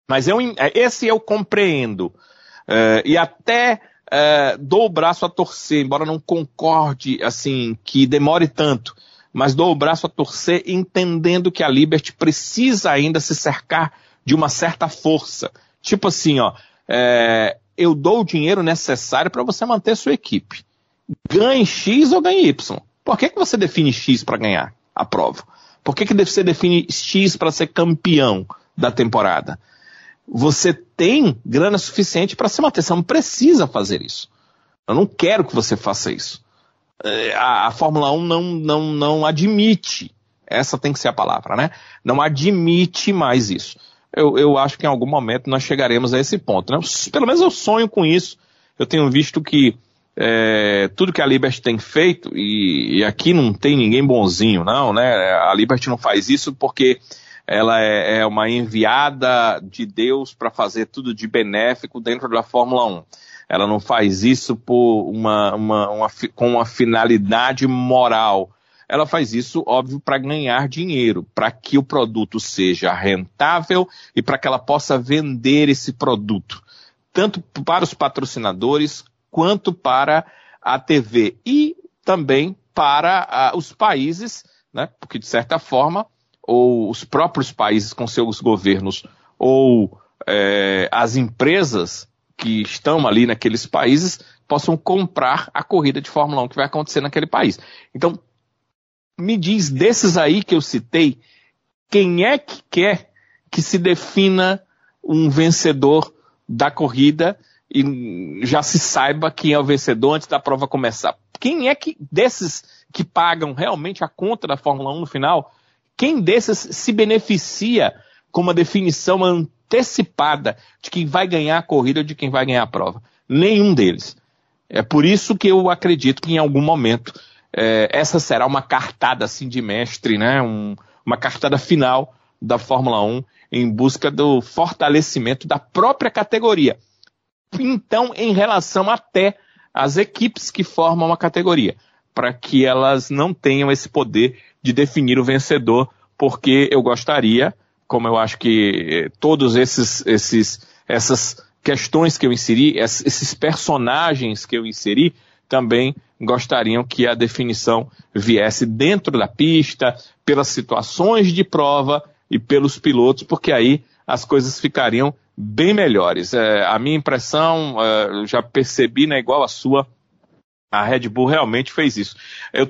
Mas eu, é, esse eu compreendo. Uh, e até uh, dou o braço a torcer, embora não concorde, assim, que demore tanto. Mas dou o braço a torcer entendendo que a Liberty precisa ainda se cercar de uma certa força. Tipo assim, ó, eu dou o dinheiro necessário para você manter sua equipe. Ganhe X ou ganhe Y. Por que, que você define X para ganhar a prova? Por que, que você define X para ser campeão da temporada? Você tem grana suficiente para se manter. Você não precisa fazer isso. Eu não quero que você faça isso. É, a, a Fórmula 1 não, não, não admite. Essa tem que ser a palavra, né? Não admite mais isso eu, eu acho que em algum momento nós chegaremos a esse ponto. Né? Pelo menos eu sonho com isso. Eu tenho visto que é, tudo que a Liberty tem feito, e, e, aqui não tem ninguém bonzinho, não, né? A Liberty não faz isso porque ela é, é uma enviada de Deus para fazer tudo de benéfico dentro da Fórmula 1. Ela não faz isso por uma, uma, uma com uma finalidade moral ela faz isso, óbvio, para ganhar dinheiro, para que o produto seja rentável e para que ela possa vender esse produto, tanto para os patrocinadores quanto para a TV e também para uh, os países, né, porque de certa forma, ou os próprios países com seus governos, ou é, as empresas que estão ali naqueles países possam comprar a corrida de Fórmula 1 que vai acontecer naquele país. Então, me diz desses aí que eu citei, quem é que quer que se defina um vencedor da corrida e já se saiba quem é o vencedor antes da prova começar? Quem é que desses que pagam realmente a conta da Fórmula 1 no final, quem desses se beneficia com uma definição antecipada de quem vai ganhar a corrida ou de quem vai ganhar a prova? Nenhum deles. É por isso que eu acredito que em algum momento é, essa será uma cartada assim de mestre, né? Um, uma cartada final da Fórmula 1 em busca do fortalecimento da própria categoria. Então, em relação até às equipes que formam a categoria, para que elas não tenham esse poder de definir o vencedor, porque eu gostaria, como eu acho que todos esses, esses essas questões que eu inseri, esses personagens que eu inseri, também gostariam que a definição viesse dentro da pista, pelas situações de prova e pelos pilotos, porque aí as coisas ficariam bem melhores. É, a minha impressão, é, já percebi, né, igual a sua, a Red Bull realmente fez isso.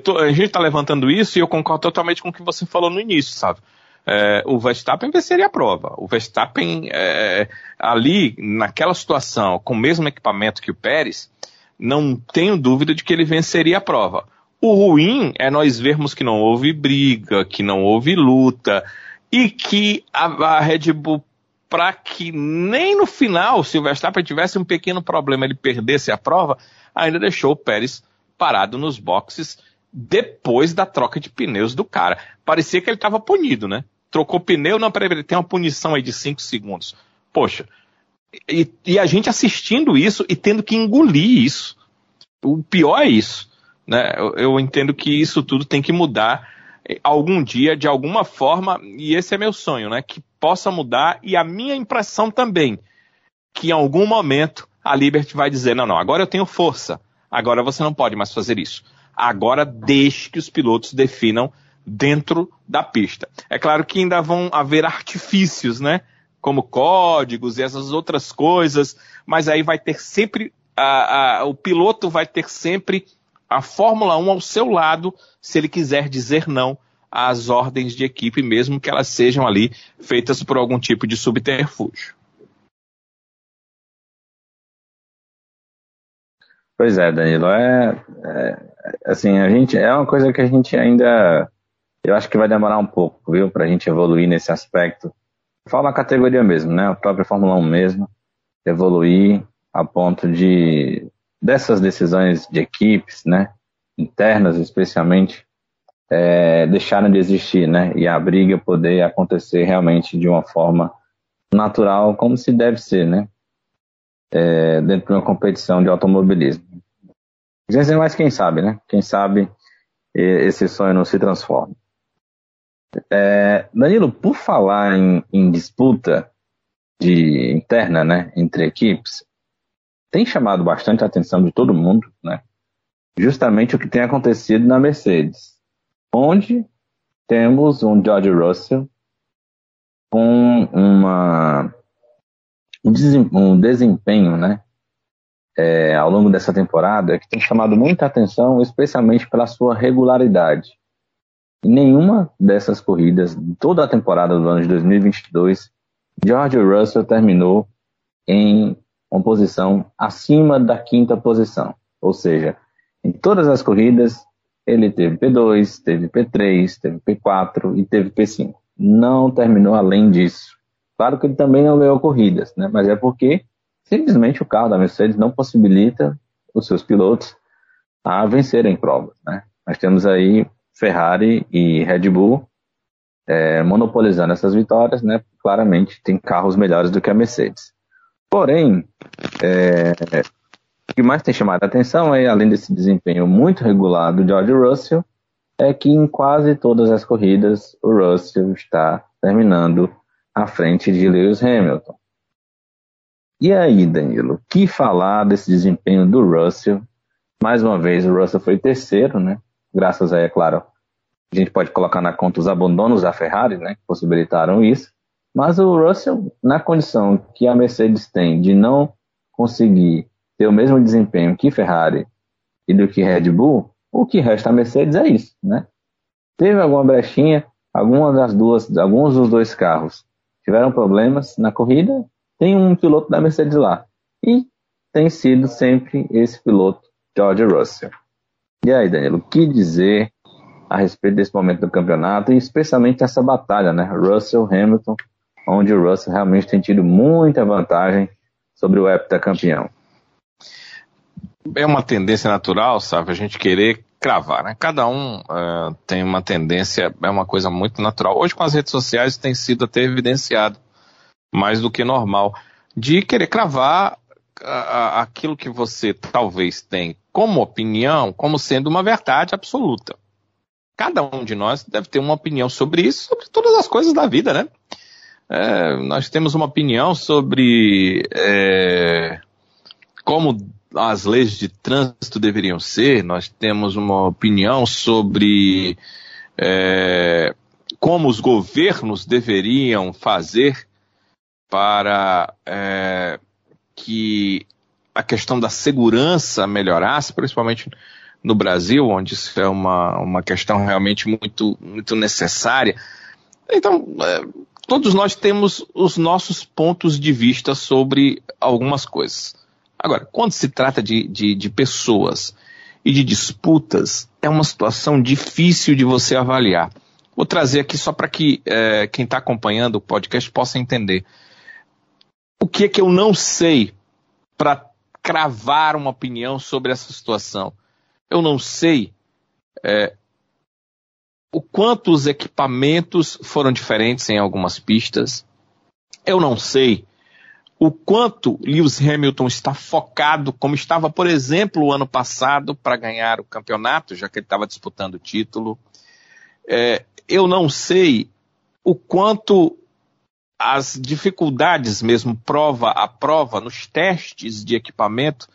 Tô, a gente está levantando isso e eu concordo totalmente com o que você falou no início, sabe? É, o Verstappen venceria a prova. O Verstappen, é, ali, naquela situação, com o mesmo equipamento que o Pérez, não tenho dúvida de que ele venceria a prova. O ruim é nós vermos que não houve briga, que não houve luta e que a, a Red Bull, para que nem no final, se o Verstappen tivesse um pequeno problema, ele perdesse a prova, ainda deixou o Pérez parado nos boxes depois da troca de pneus do cara. Parecia que ele estava punido, né? Trocou pneu, não, peraí, ele tem uma punição aí de 5 segundos. Poxa, e, e, a gente assistindo isso e tendo que engolir isso. O pior é isso. Né? Eu, eu, entendo que isso tudo tem que mudar eh, algum dia, de alguma forma, e esse é meu sonho, né? Que possa mudar, e a minha impressão também, que em algum momento a Liberty vai dizer, não, não, agora eu tenho força, agora você não pode mais fazer isso. Agora deixe que os pilotos definam dentro da pista. É claro que ainda vão haver artifícios, né? como códigos e essas outras coisas, mas aí vai ter sempre, a, a, o piloto vai ter sempre a Fórmula 1 ao seu lado, se ele quiser dizer não às ordens de equipe, mesmo que elas sejam ali feitas por algum tipo de subterfúgio. Pois é, Danilo, é, é, assim, a gente é uma coisa que a gente ainda eu acho que vai demorar um pouco, viu, para a gente evoluir nesse aspecto Fala a categoria mesmo, né? A própria Fórmula 1 mesmo. evoluir a ponto de dessas decisões de equipes, né, internas especialmente, é, deixarem de existir, né, e a briga poder acontecer realmente de uma forma natural, como se deve ser, né, é, dentro de uma competição de automobilismo. Mas quem sabe, né? Quem sabe esse sonho não se transforma. É, Danilo, por falar em, em, disputa de interna, né, entre equipes, tem chamado bastante a atenção de todo mundo, né? Justamente o que tem acontecido na Mercedes, onde temos um George Russell com uma um desempenho, né, é, ao longo dessa temporada que tem chamado muita atenção, especialmente pela sua regularidade. Em nenhuma dessas corridas, toda a temporada do ano de 2022, George Russell terminou em uma posição acima da quinta posição. Ou seja, em todas as corridas, ele teve P2, teve P3, teve P4 e teve P5. Não terminou além disso. Claro que ele também não ganhou corridas, né? mas é porque simplesmente o carro da Mercedes não possibilita os seus pilotos a vencerem provas. Né? Nós temos aí Ferrari e Red Bull é, monopolizando essas vitórias, né? claramente tem carros melhores do que a Mercedes. Porém, é, que mais tem chamado a atenção é, além desse desempenho muito regular do George Russell, é que em quase todas as corridas o Russell está terminando à frente de Lewis Hamilton. E aí, Danilo, que falar desse desempenho do Russell? Mais uma vez, o Russell foi terceiro, né? Graças a, é claro, a gente pode colocar na conta os abandonos da Ferrari, né? Que possibilitaram isso. Mas o Russell, na condição que a Mercedes tem de não conseguir ter o mesmo desempenho que Ferrari e do que Red Bull, o que resta a Mercedes é isso, né? Teve alguma brechinha, alguma das duas, alguns dos dois carros tiveram problemas na corrida, tem um piloto da Mercedes lá. E tem sido sempre esse piloto, George Russell. E aí, Danilo, o que dizer a respeito desse momento do campeonato e especialmente essa batalha, né? Russell Hamilton, onde o Russell realmente tem tido muita vantagem sobre o heptacampeão. É uma tendência natural, sabe, a gente querer cravar, né? Cada um uh, tem uma tendência, é uma coisa muito natural. Hoje com as redes sociais tem sido até evidenciado mais do que normal de querer cravar uh, aquilo que você talvez tem como opinião como sendo uma verdade absoluta. Cada um de nós deve ter uma opinião sobre isso, sobre todas as coisas da vida, né? É, nós temos uma opinião sobre é, como as leis de trânsito deveriam ser, nós temos uma opinião sobre é, como os governos deveriam fazer para é, que a questão da segurança melhorasse, principalmente no Brasil, onde isso é uma, uma questão realmente muito, muito necessária. Então, é, todos nós temos os nossos pontos de vista sobre algumas coisas. Agora, quando se trata de, de, de pessoas e de disputas, é uma situação difícil de você avaliar. Vou trazer aqui só para que é, quem está acompanhando o podcast possa entender. O que é que eu não sei para cravar uma opinião sobre essa situação? Eu não sei é, o quanto os equipamentos foram diferentes em algumas pistas. Eu não sei o quanto Lewis Hamilton está focado, como estava, por exemplo, o ano passado, para ganhar o campeonato, já que ele estava disputando o título. É, eu não sei o quanto as dificuldades mesmo prova a prova nos testes de equipamento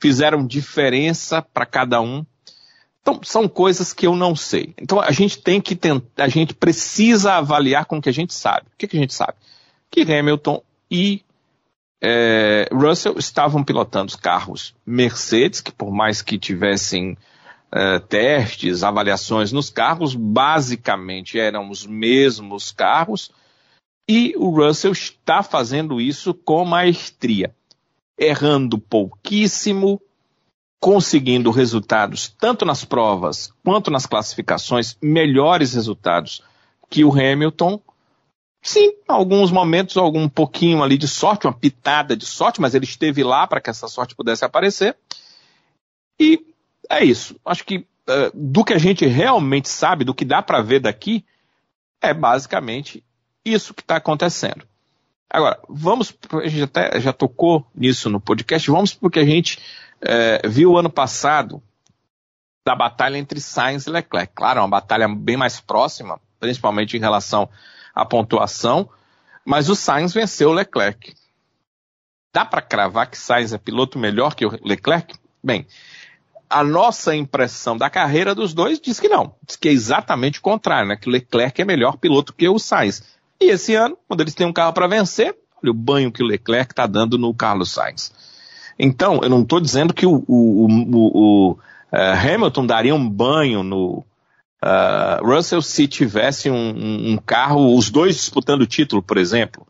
fizeram diferença para cada um. Então, são coisas que eu não sei. Então, a gente tem que tentar, a gente precisa avaliar com o que a gente sabe. O que, que a gente sabe? Que Hamilton e é, Russell estavam pilotando os carros Mercedes, que por mais que tivessem é, testes, avaliações nos carros, basicamente eram os mesmos carros, e o Russell está fazendo isso com maestria, errando pouquíssimo, conseguindo resultados tanto nas provas quanto nas classificações, melhores resultados que o Hamilton, Sim, alguns momentos, algum pouquinho ali de sorte, uma pitada de sorte, mas ele esteve lá para que essa sorte pudesse aparecer. E é isso. Acho que uh, do que a gente realmente sabe, do que dá para ver daqui, é basicamente isso que está acontecendo. Agora, vamos, a gente até já tocou nisso no podcast, vamos porque a gente é, viu ano passado da batalha entre Sainz e Leclerc. Claro, é uma batalha bem mais próxima, principalmente em relação à pontuação, mas o Sainz venceu o Leclerc. Dá para cravar que Sainz é piloto melhor que o Leclerc? Bem, a nossa impressão da carreira dos dois diz que não. Diz que é exatamente o contrário, né? Que o Leclerc é melhor piloto que o Sainz. E esse ano, quando eles têm um carro para vencer, olha o banho que o Leclerc está dando no Carlos Sainz. Então, eu não estou dizendo que o, o, o, o uh, Hamilton daria um banho no uh, Russell se tivesse um, um, carro, os dois disputando o título, por exemplo,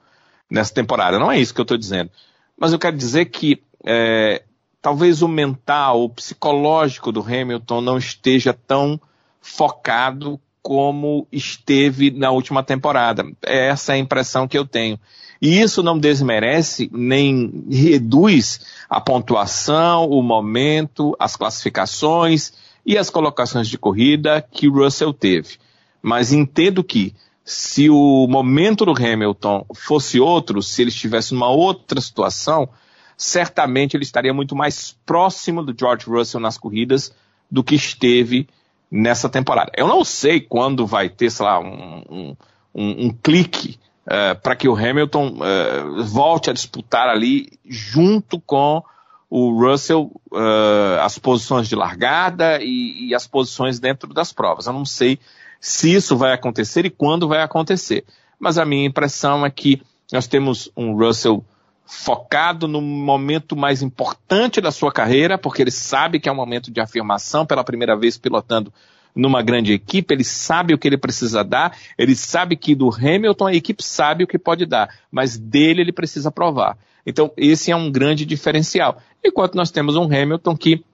nessa temporada. Não é isso que eu estou dizendo. Mas eu quero dizer que é, talvez o mental, o psicológico do Hamilton não esteja tão focado como esteve na última temporada. Essa é a impressão que eu tenho. E isso não desmerece nem reduz a pontuação, o momento, as classificações e as colocações de corrida que Russell teve. Mas entendo que se o momento do Hamilton fosse outro, se ele estivesse numa outra situação, certamente ele estaria muito mais próximo do George Russell nas corridas do que esteve nessa temporada. Eu não sei quando vai ter, sei lá, um, um, um, um clique uh, para que o Hamilton uh, volte a disputar ali junto com o Russell uh, as posições de largada e, e, as posições dentro das provas. Eu não sei se isso vai acontecer e quando vai acontecer. Mas a minha impressão é que nós temos um Russell focado no momento mais importante da sua carreira, porque ele sabe que é um momento de afirmação pela primeira vez pilotando numa grande equipe, ele sabe o que ele precisa dar, ele sabe que do Hamilton a equipe sabe o que pode dar, mas dele ele precisa provar. Então, esse é um grande diferencial. Enquanto nós temos um Hamilton que.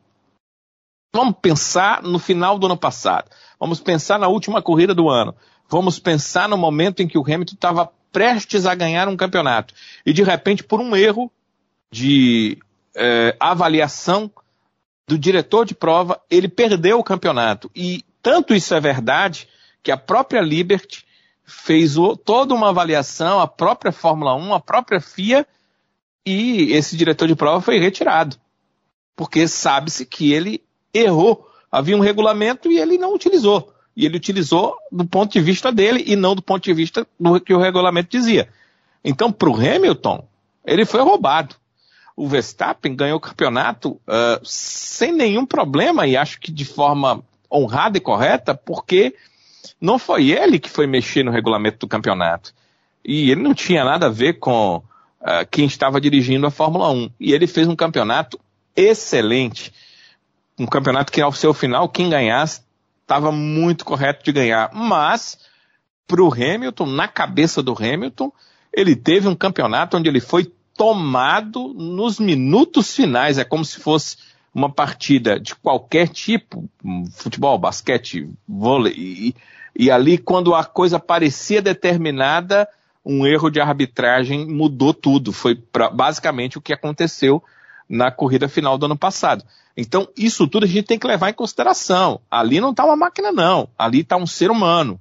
Vamos pensar no final do ano passado. Vamos pensar na última corrida do ano. Vamos pensar no momento em que o Hamilton estava prestes a ganhar um campeonato. E de repente, por um erro de é, avaliação do diretor de prova, ele perdeu o campeonato. E tanto isso é verdade que a própria Liberty fez o, toda uma avaliação, a própria Fórmula 1, a própria FIA, e esse diretor de prova foi retirado. Porque sabe-se que ele errou. Havia um regulamento e ele não utilizou. E ele utilizou do ponto de vista dele e não do ponto de vista do que o regulamento dizia. Então, para o Hamilton, ele foi roubado o Verstappen ganhou o campeonato uh, sem nenhum problema e acho que de forma honrada e correta, porque não foi ele que foi mexer no regulamento do campeonato. E ele não tinha nada a ver com uh, quem estava dirigindo a Fórmula 1. E ele fez um campeonato excelente. Um campeonato que, ao seu final, quem ganhasse estava muito correto de ganhar. Mas, para o Hamilton, na cabeça do Hamilton, ele teve um campeonato onde ele foi tomado nos minutos finais. É como se fosse uma partida de qualquer tipo, futebol, basquete, vôlei, e, e ali quando a coisa parecia determinada, um erro de arbitragem mudou tudo. Foi pra, basicamente o que aconteceu na corrida final do ano passado. Então, isso tudo a gente tem que levar em consideração. Ali não está uma máquina, não. Ali está um ser humano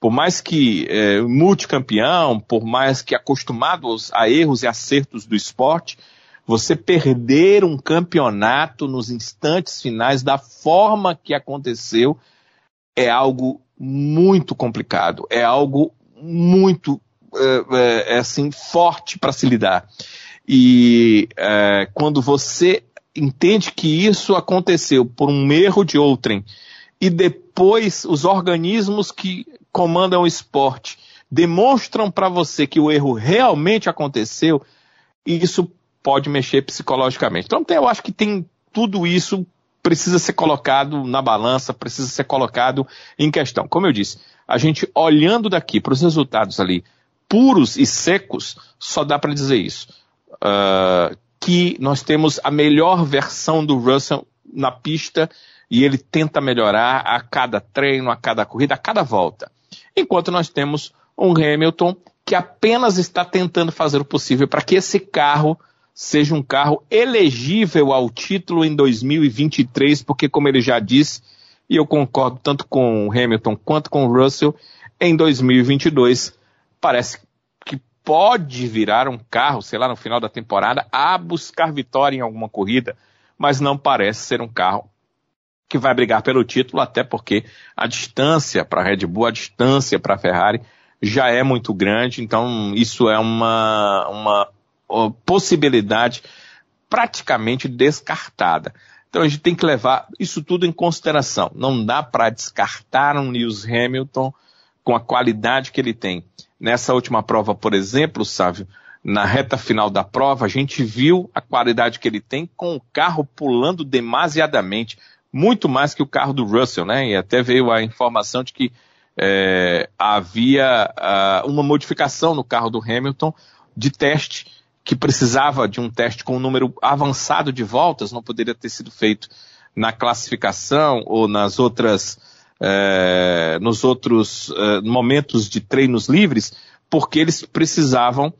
por mais que é, multicampeão, por mais que acostumado a erros e acertos do esporte, você perder um campeonato nos instantes finais da forma que aconteceu é algo muito complicado, é algo muito é, é, é assim forte para se lidar. E é, quando você entende que isso aconteceu por um erro de outrem e depois os organismos que comandam o esporte demonstram para você que o erro realmente aconteceu, isso pode mexer psicologicamente. Então, eu acho que tem tudo isso precisa ser colocado na balança, precisa ser colocado em questão. Como eu disse, a gente olhando daqui para os resultados ali puros e secos, só dá para dizer isso. Uh, que nós temos a melhor versão do Russell na pista e ele tenta melhorar a cada treino, a cada corrida, a cada volta. Enquanto nós temos um Hamilton que apenas está tentando fazer o possível para que esse carro seja um carro elegível ao título em 2023, porque, como ele já disse, e eu concordo tanto com o Hamilton quanto com o Russell, em 2022 parece que pode virar um carro, sei lá, no final da temporada, a buscar vitória em alguma corrida, mas não parece ser um carro que vai brigar pelo título, até porque a distância para a Red Bull, a distância para a Ferrari já é muito grande, então isso é uma, uma possibilidade praticamente descartada. Então a gente tem que levar isso tudo em consideração. Não dá para descartar um Lewis Hamilton com a qualidade que ele tem. Nessa última prova, por exemplo, Sávio, na reta final da prova, a gente viu a qualidade que ele tem com o carro pulando demasiadamente, muito mais que o carro do Russell, né? E até veio a informação de que é, havia uma modificação no carro do Hamilton de teste que precisava de um teste com um número avançado de voltas, não poderia ter sido feito na classificação ou nas outras, é, nos outros é, momentos de treinos livres, porque eles precisavam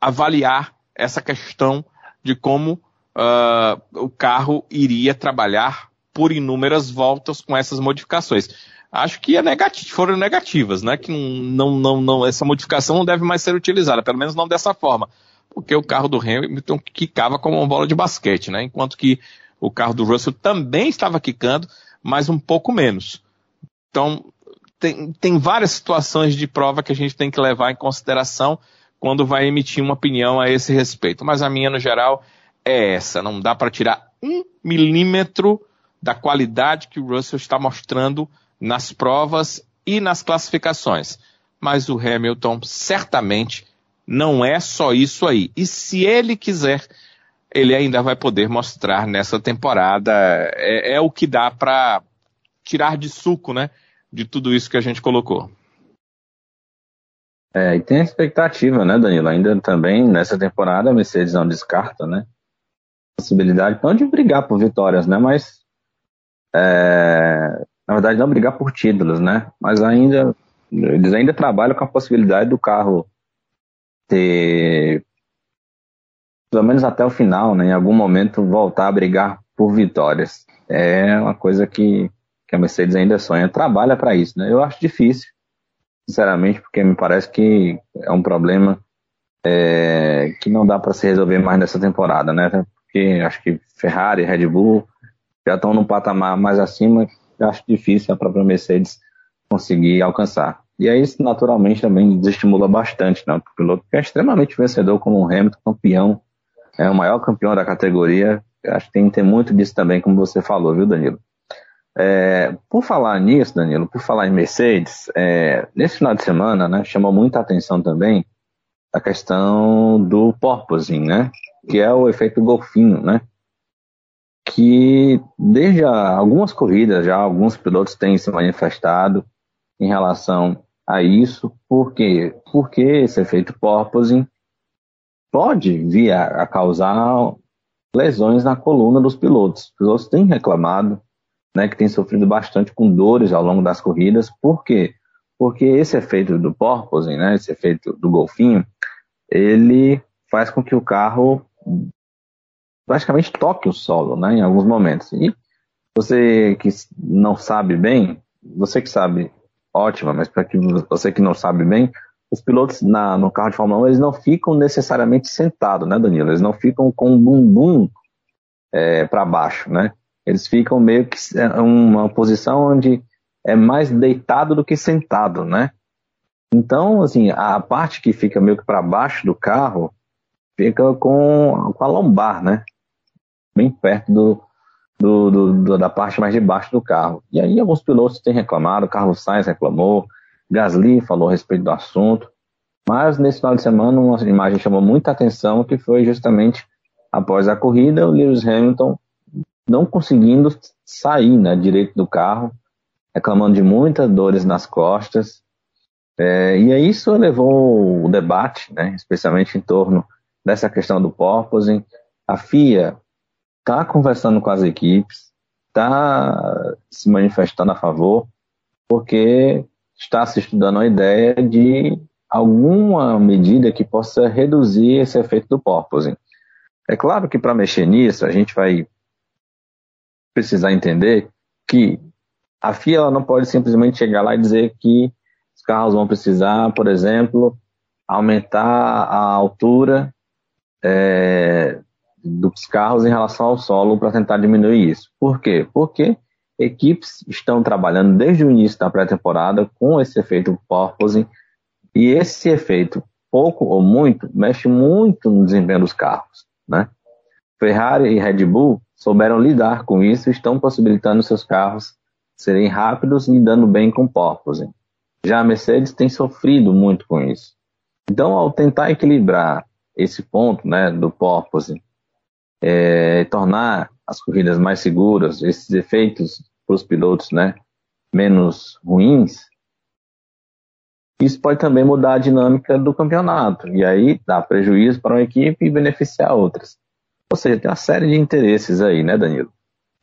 avaliar essa questão de como uh, o carro iria trabalhar por inúmeras voltas com essas modificações. Acho que é negativo, foram negativas, né? Que não, não, não, essa modificação não deve mais ser utilizada, pelo menos não dessa forma porque o carro do Hamilton quicava como uma bola de basquete, né? Enquanto que o carro do Russell também estava quicando, mas um pouco menos. Então, tem, tem várias situações de prova que a gente tem que levar em consideração quando vai emitir uma opinião a esse respeito. Mas a minha, no geral, é essa. Não dá para tirar um milímetro da qualidade que o Russell está mostrando nas provas e nas classificações. Mas o Hamilton certamente não é só isso aí. E se ele quiser, ele ainda vai poder mostrar nessa temporada. É, é o que dá para tirar de suco, né? De tudo isso que a gente colocou. É, e tem a expectativa, né, Danilo? Ainda também nessa temporada a Mercedes não descarta, né? Possibilidade não de brigar por vitórias, né? Mas é, na verdade não brigar por títulos, né? Mas ainda eles ainda trabalham com a possibilidade do carro ter, pelo menos até o final, né, em algum momento, voltar a brigar por vitórias. É uma coisa que, que a Mercedes ainda sonha, trabalha para isso. Né? Eu acho difícil, sinceramente, porque me parece que é um problema é, que não dá para se resolver mais nessa temporada, né? Porque acho que Ferrari, Red Bull já estão num patamar mais acima, acho difícil a própria Mercedes conseguir alcançar. E aí isso naturalmente também desestimula bastante né, o piloto, que é extremamente vencedor como o Hamilton, campeão, é o maior campeão da categoria. Acho que tem que ter muito disso também, como você falou, viu, Danilo? É, por falar nisso, Danilo, por falar em Mercedes, é, nesse final de semana, né, chamou muita atenção também a questão do porpoising, né, que é o efeito golfinho, né, que desde algumas corridas já alguns pilotos têm se manifestado em relação a isso, por quê? Porque esse efeito porpoising pode vir a, a causar lesões na coluna dos pilotos. Os pilotos têm reclamado, né, que têm sofrido bastante com dores ao longo das corridas. Por quê? Porque esse efeito do porpoising, né, esse efeito do golfinho, ele faz com que o carro praticamente toque o solo, né, em alguns momentos. E você que não sabe bem, você que sabe ótima, mas para você que não sabe bem, os pilotos na, no carro de Fórmula 1 eles não ficam necessariamente sentados, né, Danilo? Eles não ficam com o bumbum é, para baixo, né? Eles ficam meio que é uma posição onde é mais deitado do que sentado, né? Então, assim, a parte que fica meio que para baixo do carro fica com, com a lombar, né? Bem perto do, do, do, da parte mais de baixo do carro. E aí alguns pilotos têm reclamado, Carlos Sainz reclamou, Gasly falou a respeito do assunto, mas nesse final de semana uma imagem chamou muita atenção que foi justamente após a corrida o Lewis Hamilton não conseguindo sair né, direito do carro, reclamando de muitas dores nas costas. É, e isso levou o debate, né, especialmente em torno dessa questão do porpoising. A FIA está conversando com as equipes, está se manifestando a favor, porque está se estudando a ideia de alguma medida que possa reduzir esse efeito do porpoising. É claro que para mexer nisso, a gente vai precisar entender que a FIA não pode simplesmente chegar lá e dizer que os carros vão precisar, por exemplo, aumentar a altura é, dos carros em relação ao solo para tentar diminuir isso. Por quê? Porque equipes estão trabalhando desde o início da pré-temporada com esse efeito porpoising e esse efeito, pouco ou muito, mexe muito no desempenho dos carros. Né? Ferrari e Red Bull souberam lidar com isso e estão possibilitando seus carros serem rápidos e lidando bem com porpoising. Já a Mercedes tem sofrido muito com isso. Então, ao tentar equilibrar esse ponto né, do porpoising, é, tornar as corridas mais seguras, esses efeitos para os pilotos né, menos ruins, isso pode também mudar a dinâmica do campeonato e aí dá prejuízo para uma equipe e beneficiar outras. Ou seja, tem uma série de interesses aí, né, Danilo?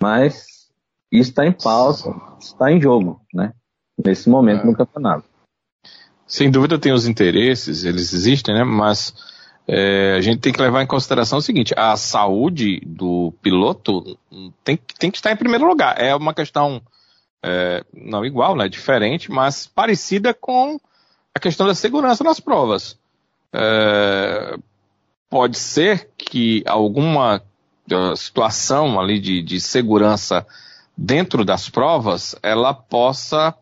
Mas isso está em pausa, está em jogo, né? Nesse momento é. no campeonato. Sem dúvida tem os interesses, eles existem, né? Mas é, a gente tem que levar em consideração o seguinte: a saúde do piloto tem, tem que estar em primeiro lugar. É uma questão é, não igual, né? Diferente, mas parecida com a questão da segurança nas provas. É, pode ser que alguma uh, situação ali de, de segurança dentro das provas ela possa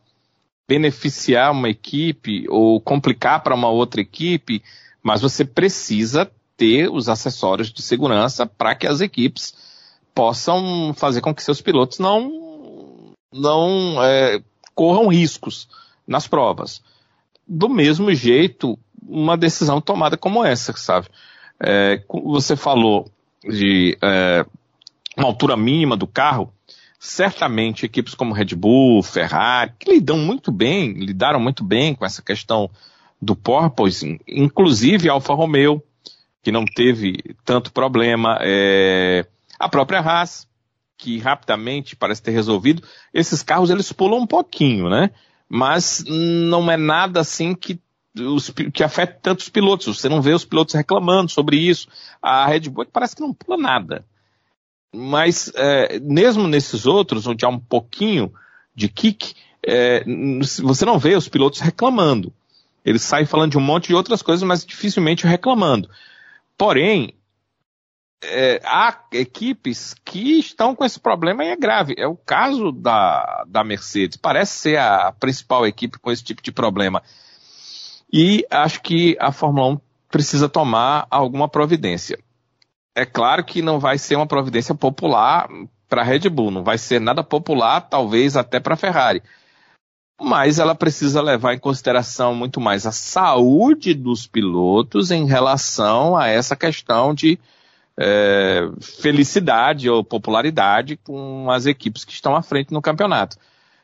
beneficiar uma equipe ou complicar para uma outra equipe, mas você precisa ter os acessórios de segurança para que as equipes possam fazer com que seus pilotos não, não é, corram riscos nas provas do mesmo jeito uma decisão tomada como essa, sabe? É, você falou de é, uma altura mínima do carro, certamente equipes como Red Bull, Ferrari, que lidam muito bem, lidaram muito bem com essa questão do porpoise, inclusive Alfa Romeo, que não teve tanto problema, é, a própria Haas, que rapidamente parece ter resolvido. Esses carros eles pulam um pouquinho, né? mas não é nada assim que, os, que afeta tantos pilotos. Você não vê os pilotos reclamando sobre isso. A Red Bull parece que não pula nada. Mas é, mesmo nesses outros, onde há um pouquinho de kick, é, você não vê os pilotos reclamando. Eles saem falando de um monte de outras coisas, mas dificilmente reclamando. Porém, é, há equipes que estão com esse problema e é grave. É o caso da, da Mercedes. Parece ser a principal equipe com esse tipo de problema. E acho que a Fórmula 1 precisa tomar alguma providência. É claro que não vai ser uma providência popular para a Red Bull, não vai ser nada popular, talvez até para a Ferrari. Mas ela precisa levar em consideração muito mais a saúde dos pilotos em relação a essa questão de é, felicidade ou popularidade com as equipes que estão à frente no campeonato.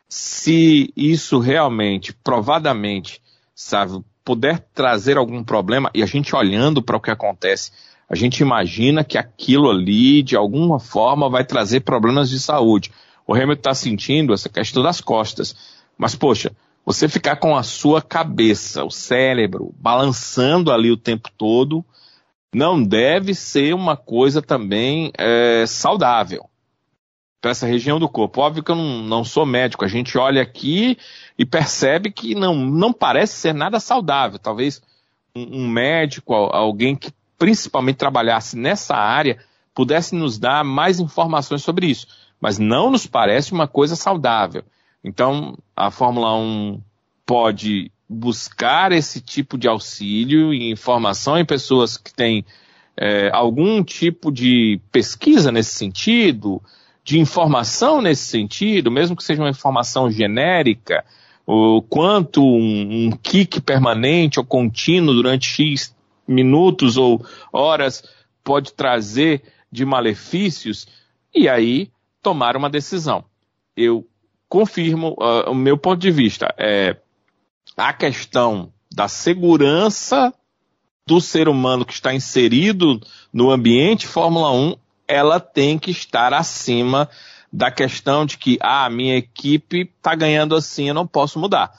Se isso realmente, provadamente, sabe, puder trazer algum problema, e a gente olhando para o que acontece, a gente imagina que aquilo ali, de alguma forma, vai trazer problemas de saúde. O Hamilton está sentindo essa questão das costas. Mas, poxa, você ficar com a sua cabeça, o cérebro, balançando ali o tempo todo, não deve ser uma coisa também é, saudável para essa região do corpo. Óbvio que eu não, não, sou médico, a gente olha aqui e percebe que não, não parece ser nada saudável. Talvez um, um médico, alguém que principalmente trabalhasse nessa área, pudesse nos dar mais informações sobre isso. Mas não nos parece uma coisa saudável. Então, a Fórmula 1 pode buscar esse tipo de auxílio e informação em pessoas que têm é, algum tipo de pesquisa nesse sentido, de informação nesse sentido, mesmo que seja uma informação genérica, o quanto um, um kick permanente ou contínuo durante X minutos ou horas pode trazer de malefícios, e aí tomar uma decisão. Eu confirmo uh, o meu ponto de vista. É, a questão da segurança do ser humano que está inserido no ambiente Fórmula 1, ela tem que estar acima da questão de que ah, a minha equipe está ganhando assim, eu não posso mudar.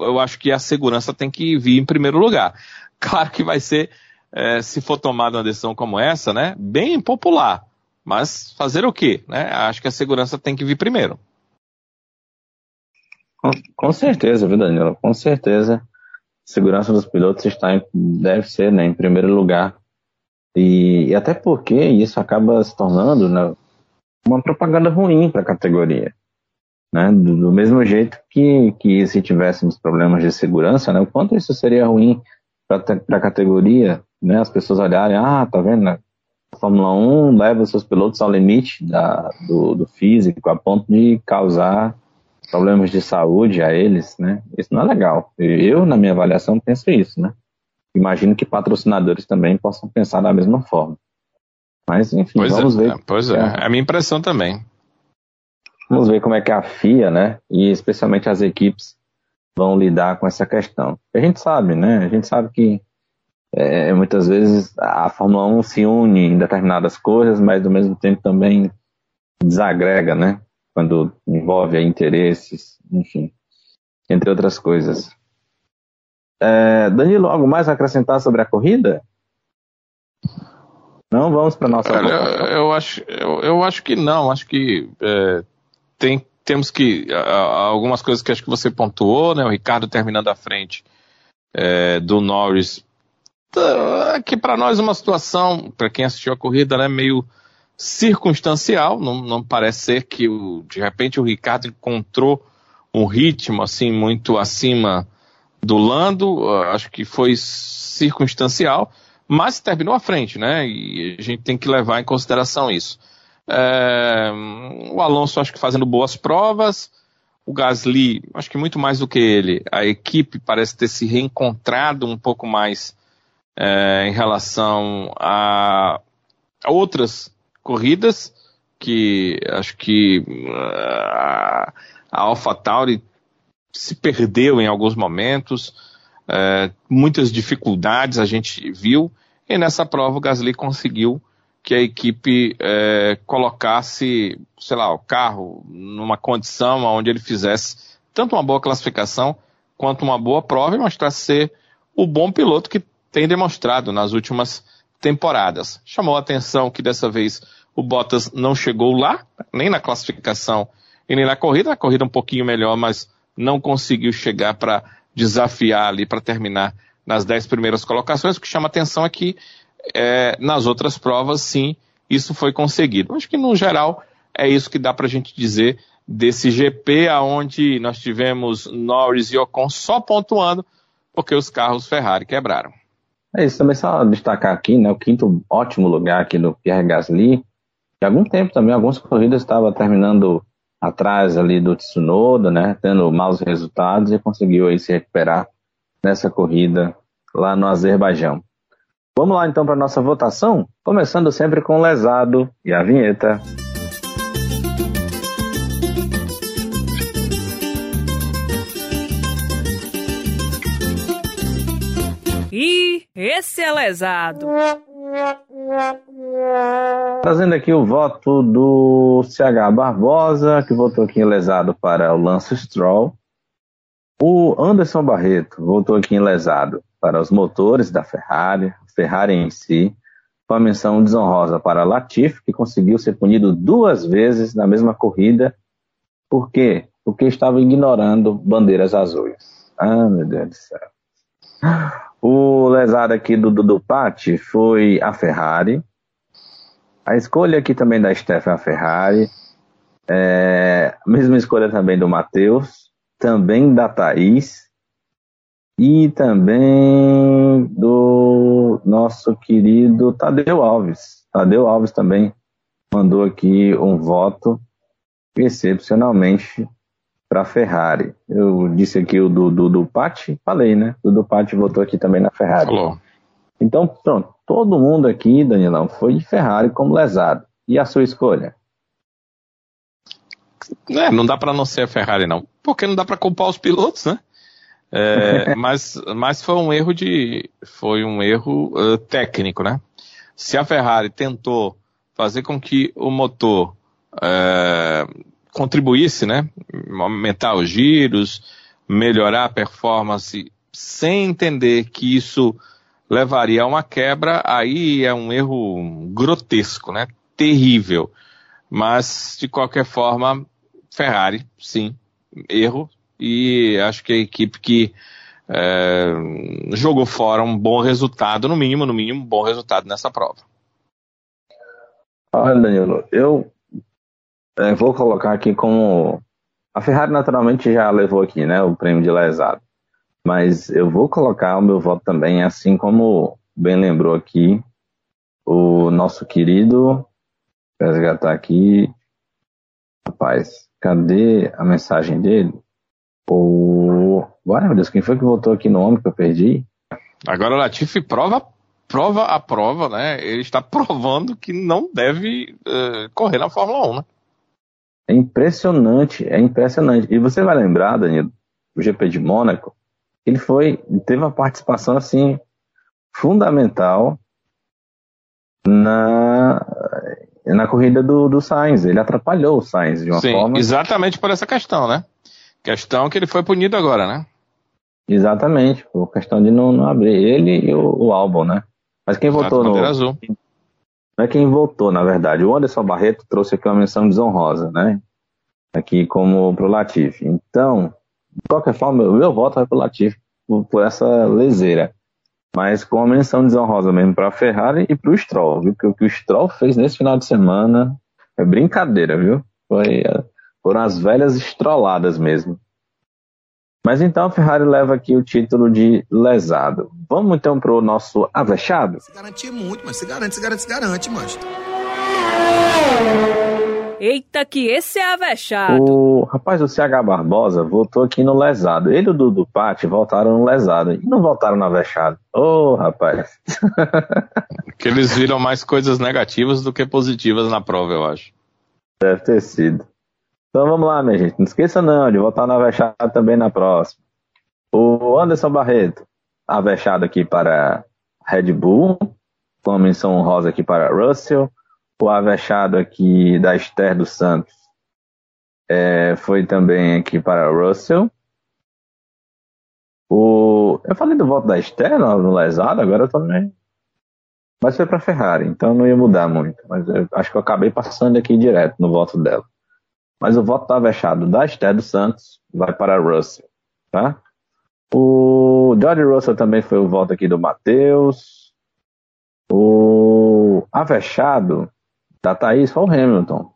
eu acho que a segurança tem que vir em primeiro lugar. Claro que vai ser, é, se for tomada uma decisão como essa, né, bem impopular. Mas fazer o quê? Né? Acho que a segurança tem que vir primeiro. Com, com certeza, viu, Danilo? Com certeza. Segurança dos pilotos está em, deve ser né, em primeiro lugar. E, e até porque isso acaba se tornando né, uma propaganda ruim para a categoria. Né? Do, do, mesmo jeito que, que se tivéssemos problemas de segurança, né, o quanto isso seria ruim para a categoria, né, as pessoas olharem, ah, tá vendo, né? a Fórmula 1 leva seus pilotos ao limite da, do, do físico, a ponto de causar problemas de saúde a eles, né? Isso não é legal. Eu, na minha avaliação, penso isso, né? Imagino que patrocinadores também possam pensar da mesma forma. Mas, enfim, pois vamos é, ver. Pois é, é a minha impressão também. Vamos ver como é que a FIA, né, e especialmente as equipes vão lidar com essa questão. A gente sabe, né, a gente sabe que é, muitas vezes a Fórmula 1 se une em determinadas coisas, mas ao mesmo tempo também desagrega, né, quando envolve interesses, enfim, entre outras coisas. É, Danilo, algo mais a acrescentar sobre a corrida? Não, vamos para nossa. Eu, eu, acho, eu, eu, acho que não. Acho que é, tem, temos que. algumas coisas que acho que você pontuou, né? O Ricardo terminando à frente é, do Norris. Tá, que para nós é uma situação, para quem assistiu a corrida, né, meio circunstancial. Não, não parece ser que o, de repente o Ricardo encontrou um ritmo assim muito acima do Lando. Acho que foi circunstancial, mas terminou à frente, né? E a gente tem que levar em consideração isso. É, o Alonso acho que fazendo boas provas, o Gasly, acho que muito mais do que ele, a equipe parece ter se reencontrado um pouco mais é, em relação a, outras corridas, que acho que a, a AlphaTauri se perdeu em alguns momentos, é, muitas dificuldades a gente viu, e nessa prova o Gasly conseguiu que a equipe é, colocasse, sei lá, o carro numa condição onde ele fizesse tanto uma boa classificação quanto uma boa prova e mostrasse ser o bom piloto que tem demonstrado nas últimas temporadas. Chamou a atenção que dessa vez o Bottas não chegou lá, nem na classificação e nem na corrida. A corrida um pouquinho melhor, mas não conseguiu chegar para desafiar ali, para terminar nas dez primeiras colocações. O que chama atenção é que é, nas outras provas, sim, isso foi conseguido. Acho que, no geral, é isso que dá para a gente dizer desse GP, aonde nós tivemos Norris e Ocon só pontuando, porque os carros Ferrari quebraram. É isso, também só destacar aqui, né, o quinto ótimo lugar aqui do Pierre Gasly. De algum tempo também, algumas corridas estava terminando atrás ali do Tsunoda, né, tendo maus resultados e conseguiu aí se recuperar nessa corrida lá no Azerbaijão. Vamos lá então para nossa votação, começando sempre com o lesado e a vinheta. E esse é lesado. Trazendo aqui o voto do CH Barbosa, que votou aqui em lesado para o Lance Stroll. O Anderson Barreto votou aqui em lesado para os motores da Ferrari, Ferrari em si, com a menção desonrosa para Latifi, que conseguiu ser punido duas vezes na mesma corrida. Por quê? Porque estava ignorando bandeiras azuis. Ah, meu Deus do céu. O lesado aqui do Dudu Patti foi a Ferrari. A escolha aqui também da Stefan Ferrari. É, mesma escolha também do Matheus. Também da Thaís e também do nosso querido Tadeu Alves. Tadeu Alves também mandou aqui um voto excepcionalmente para a Ferrari. Eu disse aqui o do, do, do Patti, falei, né? O do Patti votou aqui também na Ferrari. Falou. Então, pronto, todo mundo aqui, Danilão, foi de Ferrari como lesado. E a sua escolha? É, não dá para não ser a Ferrari, não. Porque não dá para culpar os pilotos, né? É, mas, mas foi um erro de. Foi um erro uh, técnico, né? Se a Ferrari tentou fazer com que o motor uh, contribuísse, né? Aumentar os giros, melhorar a performance sem entender que isso levaria a uma quebra, aí é um erro grotesco, né? Terrível. Mas, de qualquer forma, Ferrari, sim, erro. E acho que a equipe que é, jogou fora um bom resultado, no mínimo, no mínimo, um bom resultado nessa prova. Olha, Danilo, eu é, vou colocar aqui como. A Ferrari naturalmente já levou aqui, né, o prêmio de lesado. Mas eu vou colocar o meu voto também, assim como bem lembrou aqui o nosso querido. Vou resgatar aqui. Rapaz, cadê a mensagem dele? O. Uai, meu Deus, quem foi que votou aqui no nome que eu perdi? Agora o Latifi prova, prova a prova, né? Ele está provando que não deve uh, correr na Fórmula 1, né? É impressionante, é impressionante. E você vai lembrar, Danilo, o GP de Mônaco, ele foi, teve uma participação assim fundamental na, na corrida do, do Sainz. Ele atrapalhou o Sainz de uma Sim, forma. Exatamente por essa questão, né? Questão que ele foi punido agora, né? Exatamente, por questão de não, não abrir. Ele e o, o álbum, né? Mas quem Exato, votou no. Azul. Não é quem votou, na verdade. O Anderson Barreto trouxe aqui uma menção desonrosa, né? Aqui como pro Latifi. Então, de qualquer forma, o meu voto vai pro Latifi por, essa leseira. Mas com uma menção desonrosa mesmo para a Ferrari e para o Stroll, viu? Porque o que o Stroll fez nesse final de semana é brincadeira, viu? Foi, foram as velhas estroladas mesmo. Mas então a Ferrari leva aqui o título de lesado. Vamos então para o nosso avexado? Se garantir muito, mas se garante, se garante, se garante, mas. Eita, que esse é avexado. O rapaz do CH Barbosa voltou aqui no lesado. Ele e o Dudu Patti voltaram no lesado. E não voltaram no avexado. Ô, oh, rapaz. que eles viram mais coisas negativas do que positivas na prova, eu acho. Deve ter sido. Então vamos lá, minha gente. Não esqueça não de voltar no avexado também na próxima. O Anderson Barreto, avexado aqui para Red Bull, com a menção honrosa aqui para Russell o avexado aqui da Esther dos Santos é, foi também aqui para Russell. O, eu falei do voto da Esther no, lesado, agora também. Mas foi para Ferrari, então não ia mudar muito. Mas acho que eu acabei passando aqui direto no voto dela. Mas o voto avexado da Esther dos Santos vai para Russell, tá? O George Russell também foi o voto aqui do Matheus. O avexado da Thaís foi o Hamilton.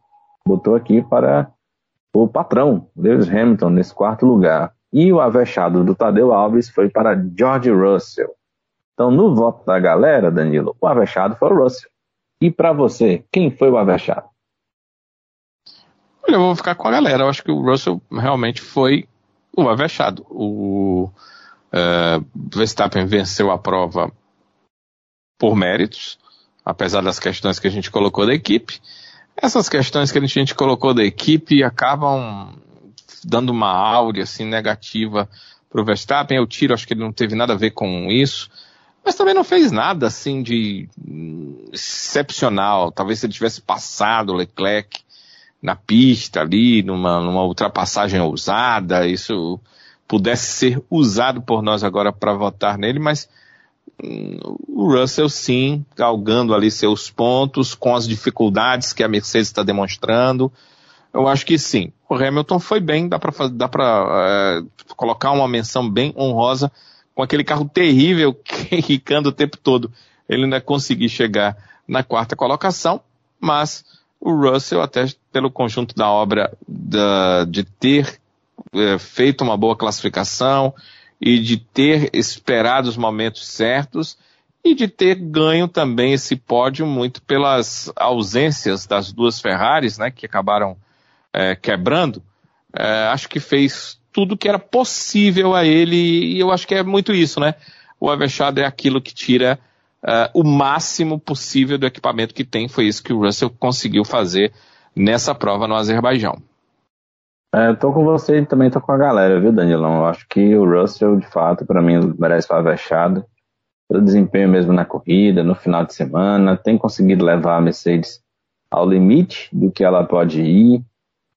Botou aqui para o patrão, Lewis Hamilton, nesse quarto lugar. E o avexado do Tadeu Alves foi para George Russell. Então, no voto da galera, Danilo, o avexado foi o Russell. E para você, quem foi o avexado? Eu vou ficar com a galera. Eu acho que o Russell realmente foi o avexado. O uh, Verstappen venceu a prova por méritos apesar das questões que a gente colocou da equipe. Essas questões que a gente colocou da equipe acabam dando uma áurea assim negativa para o Verstappen. Eu tiro, acho que ele não teve nada a ver com isso, mas também não fez nada assim de excepcional. Talvez se ele tivesse passado o Leclerc na pista ali, numa, numa ultrapassagem ousada, isso pudesse ser usado por nós agora para votar nele, mas o Russell sim galgando ali seus pontos com as dificuldades que a Mercedes está demonstrando. Eu acho que sim. O Hamilton foi bem, dá para é, colocar uma menção bem honrosa com aquele carro terrível que ricando o tempo todo. Ele ainda conseguiu chegar na quarta colocação, mas o Russell, até pelo conjunto da obra da, de ter é, feito uma boa classificação, e de ter esperado os momentos certos e de ter ganho também esse pódio muito pelas ausências das duas Ferraris, né, que acabaram é, quebrando. É, acho que fez tudo que era possível a ele e eu acho que é muito isso, né? O avexado é aquilo que tira uh, o máximo possível do equipamento que tem. Foi isso que o Russell conseguiu fazer nessa prova no Azerbaijão. É, eu tô com você e também tô com a galera, viu, Danilão? Eu acho que o Russell, de fato, para mim, merece ser avexado. Pelo desempenho mesmo na corrida, no final de semana, tem conseguido levar a Mercedes ao limite do que ela pode ir,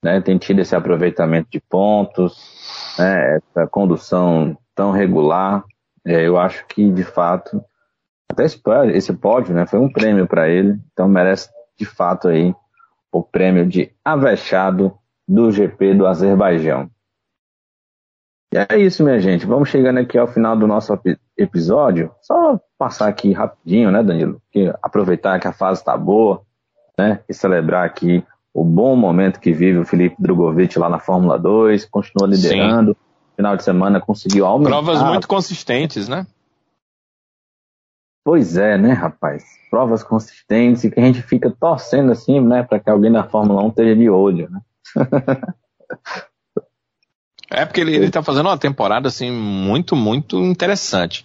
né? Tem tido esse aproveitamento de pontos, né, essa condução tão regular. É, eu acho que, de fato, até esse, esse pódio né, foi um prêmio para ele, então merece, de fato, aí o prêmio de avexado do GP do Azerbaijão. E é isso, minha gente. Vamos chegando aqui ao final do nosso episódio. Só passar aqui rapidinho, né, Danilo? Que aproveitar que a fase está boa, né? E celebrar aqui o bom momento que vive o Felipe Drogovic lá na Fórmula 2, continua liderando. Sim. Final de semana conseguiu aumentar. Provas muito consistentes, né? Pois é, né, rapaz? Provas consistentes e que a gente fica torcendo assim, né, para que alguém da Fórmula 1 esteja de olho, né? é porque ele, está fazendo uma temporada assim muito, muito interessante.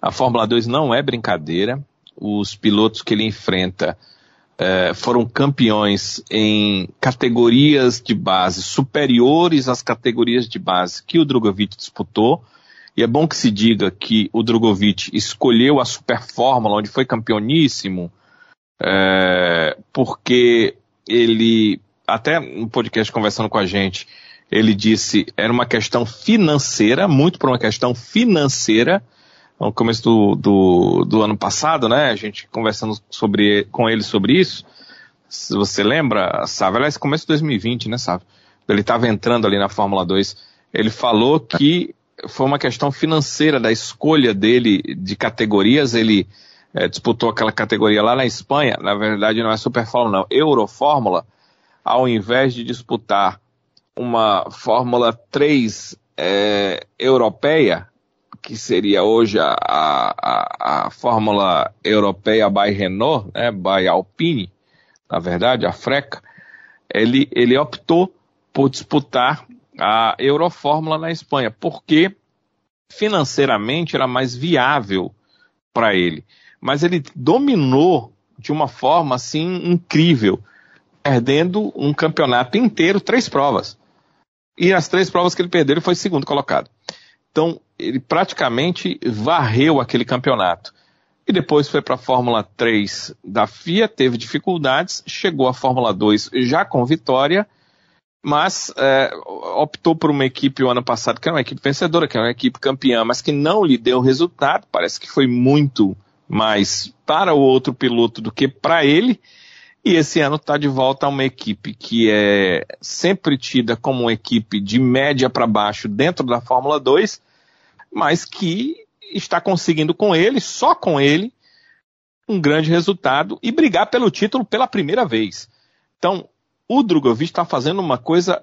A Fórmula 2 não é brincadeira. Os pilotos que ele enfrenta é, foram campeões em categorias de base superiores às categorias de base que o Drogovic disputou. E é bom que se diga que o Drogovic escolheu a Super Fórmula, onde foi campeoníssimo, é, porque ele, até no podcast conversando com a gente, ele disse era uma questão financeira, muito por uma questão financeira, no começo do, do, do, ano passado, né? A gente conversando sobre, com ele sobre isso. Se você lembra, sabe? Aliás, começo de 2020, né, sabe? Ele estava entrando ali na Fórmula 2. Ele falou que foi uma questão financeira da escolha dele de categorias. Ele é, disputou aquela categoria lá na Espanha. Na verdade, não é Super Fórmula, não. Eurofórmula. Ao invés de disputar uma Fórmula 3 é, europeia, que seria hoje a, a, a Fórmula Europeia by Renault, né, by Alpine, na verdade, a Freca, ele, ele optou por disputar a Eurofórmula na Espanha, porque financeiramente era mais viável para ele. Mas ele dominou de uma forma assim incrível, perdendo um campeonato inteiro, três provas. E as três provas que ele perdeu, ele foi segundo colocado. Então, ele praticamente varreu aquele campeonato. E depois foi para a Fórmula 3 da FIA, teve dificuldades, chegou à Fórmula 2 já com vitória, mas é, optou por uma equipe o ano passado que era uma equipe vencedora, que era uma equipe campeã, mas que não lhe deu resultado. Parece que foi muito mais para o outro piloto do que para ele. E esse ano está de volta a uma equipe que é sempre tida como uma equipe de média para baixo dentro da Fórmula 2, mas que está conseguindo com ele, só com ele, um grande resultado e brigar pelo título pela primeira vez. Então, o Drogovic está fazendo uma coisa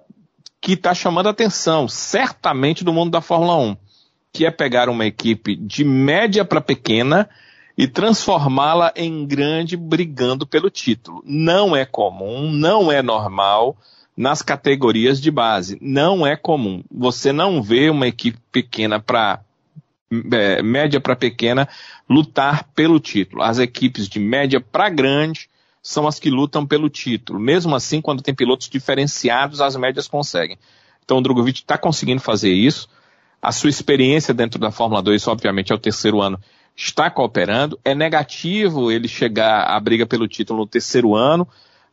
que está chamando a atenção, certamente, do mundo da Fórmula 1, que é pegar uma equipe de média para pequena e transformá-la em grande brigando pelo título. Não é comum, não é normal nas categorias de base. Não é comum. Você não vê uma equipe pequena para é, média para pequena lutar pelo título. As equipes de média para grande são as que lutam pelo título. Mesmo assim, quando tem pilotos diferenciados, as médias conseguem. Então o Drogovic está conseguindo fazer isso. A sua experiência dentro da Fórmula 2, obviamente, é o terceiro ano, está cooperando. É negativo ele chegar à briga pelo título no terceiro ano.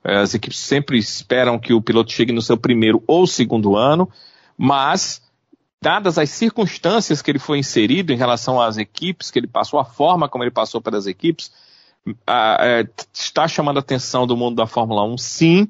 É, as equipes sempre esperam que o piloto chegue no seu primeiro ou segundo ano, mas dadas as circunstâncias que ele foi inserido em relação às equipes, que ele passou, a forma como ele passou pelas equipes, é, está chamando a atenção do mundo da Fórmula 1, sim,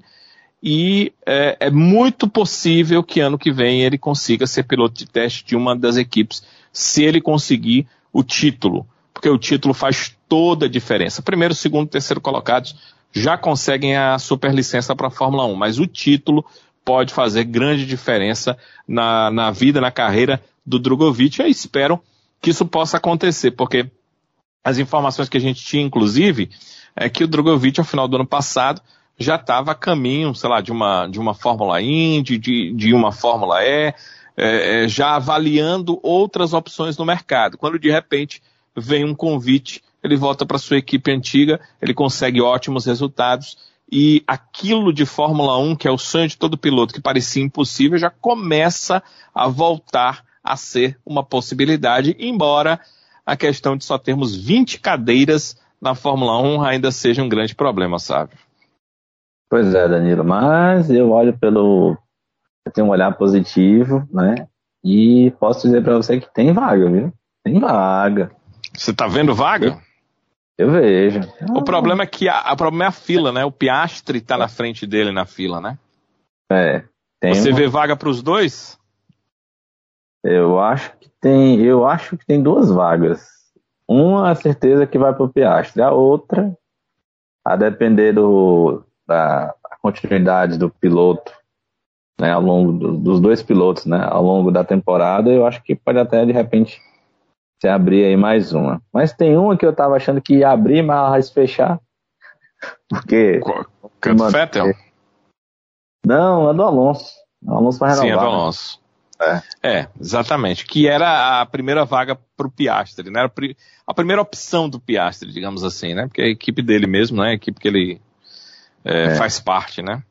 e é, é, muito possível que ano que vem ele consiga ser piloto de teste de uma das equipes, se ele conseguir o título, porque o título faz toda a diferença. Primeiro, segundo, terceiro colocados já conseguem a superlicença para a Fórmula 1, mas o título pode fazer grande diferença na, na vida, na carreira do Drogovic. Eu espero que isso possa acontecer, porque as informações que a gente tinha, inclusive, é que o Drogovic, ao final do ano passado, já estava a caminho, sei lá, de uma, de uma Fórmula Indy, de, de uma Fórmula E, é, é, já avaliando outras opções no mercado. Quando de repente vem um convite ele volta para sua equipe antiga, ele consegue ótimos resultados e aquilo de Fórmula 1, que é o sonho de todo piloto, que parecia impossível, já começa a voltar a ser uma possibilidade, embora a questão de só termos 20 cadeiras na Fórmula 1 ainda seja um grande problema, sabe? Pois é, Danilo, mas eu olho pelo. Eu tenho um olhar positivo, né? E posso dizer para você que tem vaga, viu? Tem vaga. Você tá vendo vaga? Eu vejo. O problema é que a, a problema é a fila, né? O Piastre tá na frente dele na fila, né? É. Você uma- vê vaga para os dois? Eu acho que tem, eu acho que tem duas vagas. Uma a certeza que vai para o Piastre, a outra, a depender do, da da continuidade do piloto, né, ao longo do- dos dois pilotos, né, ao longo da temporada, eu acho que pode até de repente se abrir aí mais uma. Mas tem uma que eu tava achando que ia abrir, mas ela vai se fechar. Porque Canto Fettel? não, é do Alonso. O Alonso vai Sim, é renovar. do né? Alonso. É. exatamente. Que era a primeira vaga para o Piastre, né? Era a pri- a primeira opção do Piastre, digamos assim, né? Porque é a equipe dele mesmo, né? A equipe que ele é, É. faz parte, né?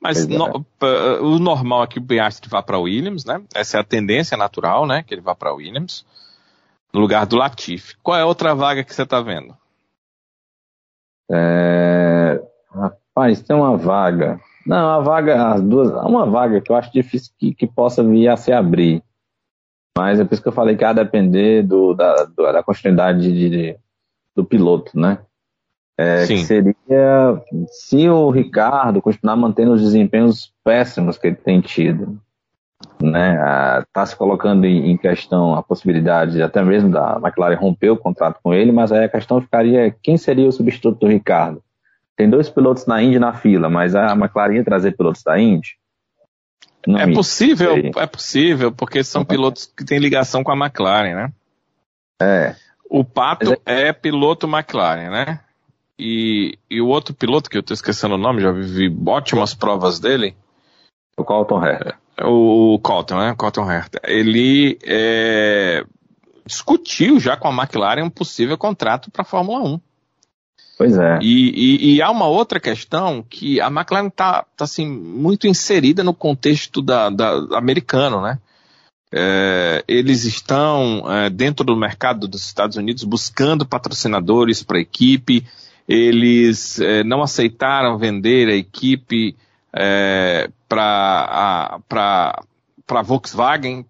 Mas é. no- p- o normal é que o Piastre vá para Williams, né? Essa é a tendência natural, né? Que ele vá para Williams, no lugar do Latifi. Qual é a outra vaga que você está vendo? É, rapaz, tem uma vaga. Não, a vaga, as duas, uma vaga que eu acho difícil que, que possa vir a se abrir. Mas é por isso que eu falei que ia depender do, da, do- da continuidade de- de- do piloto, né? É, Sim. que seria se o Ricardo continuar mantendo os desempenhos péssimos que ele tem tido, né? Está se colocando em, em questão a possibilidade até mesmo da McLaren romper o contrato com ele, mas aí a questão ficaria quem seria o substituto do Ricardo? Tem dois pilotos na Indy na fila, mas a McLaren ia trazer pilotos da Indy? Não é possível, sei. é possível, porque são pilotos que têm ligação com a McLaren, né? É, O Pato Mas é piloto McLaren, né? E, e o outro piloto, que eu tô esquecendo o nome, já vi ótimas provas dele, o Colton Herta. o Colton, né? Colton Herta. Ele é, discutiu já com a McLaren um possível contrato para Fórmula 1. Pois é. E, e- e há uma outra questão que a McLaren está assim, muito inserida no contexto da, da- americano, né? É, eles estão é, dentro do mercado dos Estados Unidos buscando patrocinadores para a equipe. Eles é, não aceitaram vender a equipe para a Volkswagen.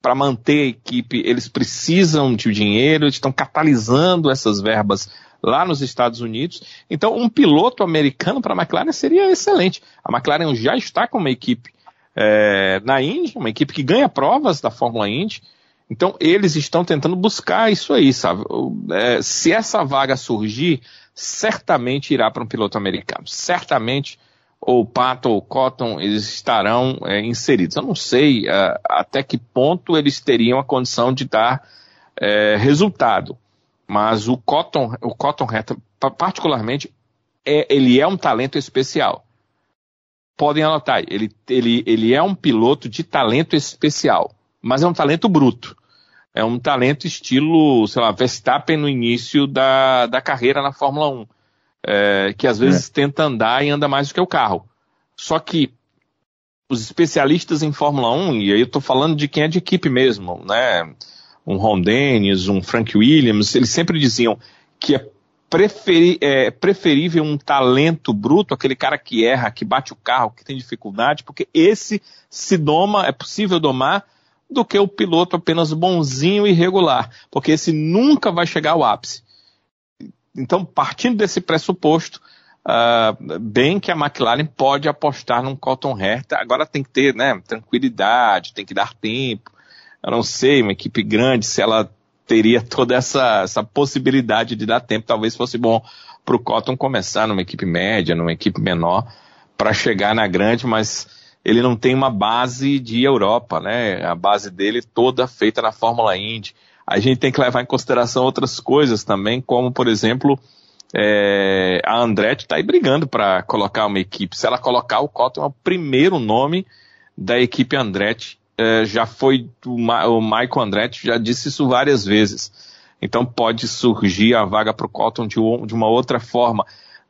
Para manter a equipe, eles precisam de dinheiro, estão catalisando essas verbas lá nos Estados Unidos. Então, um piloto americano para a McLaren seria excelente. A McLaren já está com uma equipe é, na Indy, uma equipe que ganha provas da Fórmula Indy. Então, eles estão tentando buscar isso aí, sabe? É, se essa vaga surgir, certamente irá para um piloto americano. Certamente, ou Pato ou Cotton, eles estarão é, inseridos. Eu não sei é, até que ponto eles teriam a condição de dar é, resultado. Mas o Cotton, o Cotton particularmente, é, ele é um talento especial. Podem anotar, ele, ele, ele é um piloto de talento especial, mas é um talento bruto. É um talento estilo, sei lá, Verstappen no início da, da carreira na Fórmula 1. é, que às vezes tenta andar e anda mais do que o carro. Só que os especialistas em Fórmula 1, e aí eu estou falando de quem é de equipe mesmo, né? Um Ron Dennis, um Frank Williams, eles sempre diziam que é, preferi- é preferível um talento bruto, aquele cara que erra, que bate o carro, que tem dificuldade, porque esse se doma, é possível domar, do que o piloto apenas bonzinho e regular, porque esse nunca vai chegar ao ápice. Então, partindo desse pressuposto, ah, bem que a McLaren pode apostar num Colton Herta, agora tem que ter né, tranquilidade, tem que dar tempo. Eu não sei, uma equipe grande, se ela teria toda essa, essa possibilidade de dar tempo, talvez fosse bom para o Cotton começar numa equipe média, numa equipe menor, para chegar na grande, mas ele não tem uma base de Europa, né? A base dele toda feita na Fórmula Indy. A gente tem que levar em consideração outras coisas também, como, por exemplo, é, a Andretti está aí brigando para colocar uma equipe. Se ela colocar, o Cotton é o primeiro nome da equipe Andretti. É, já foi o, Ma o Michael Andretti já disse isso várias vezes. Então pode surgir a vaga para o Cotton de, de uma outra forma.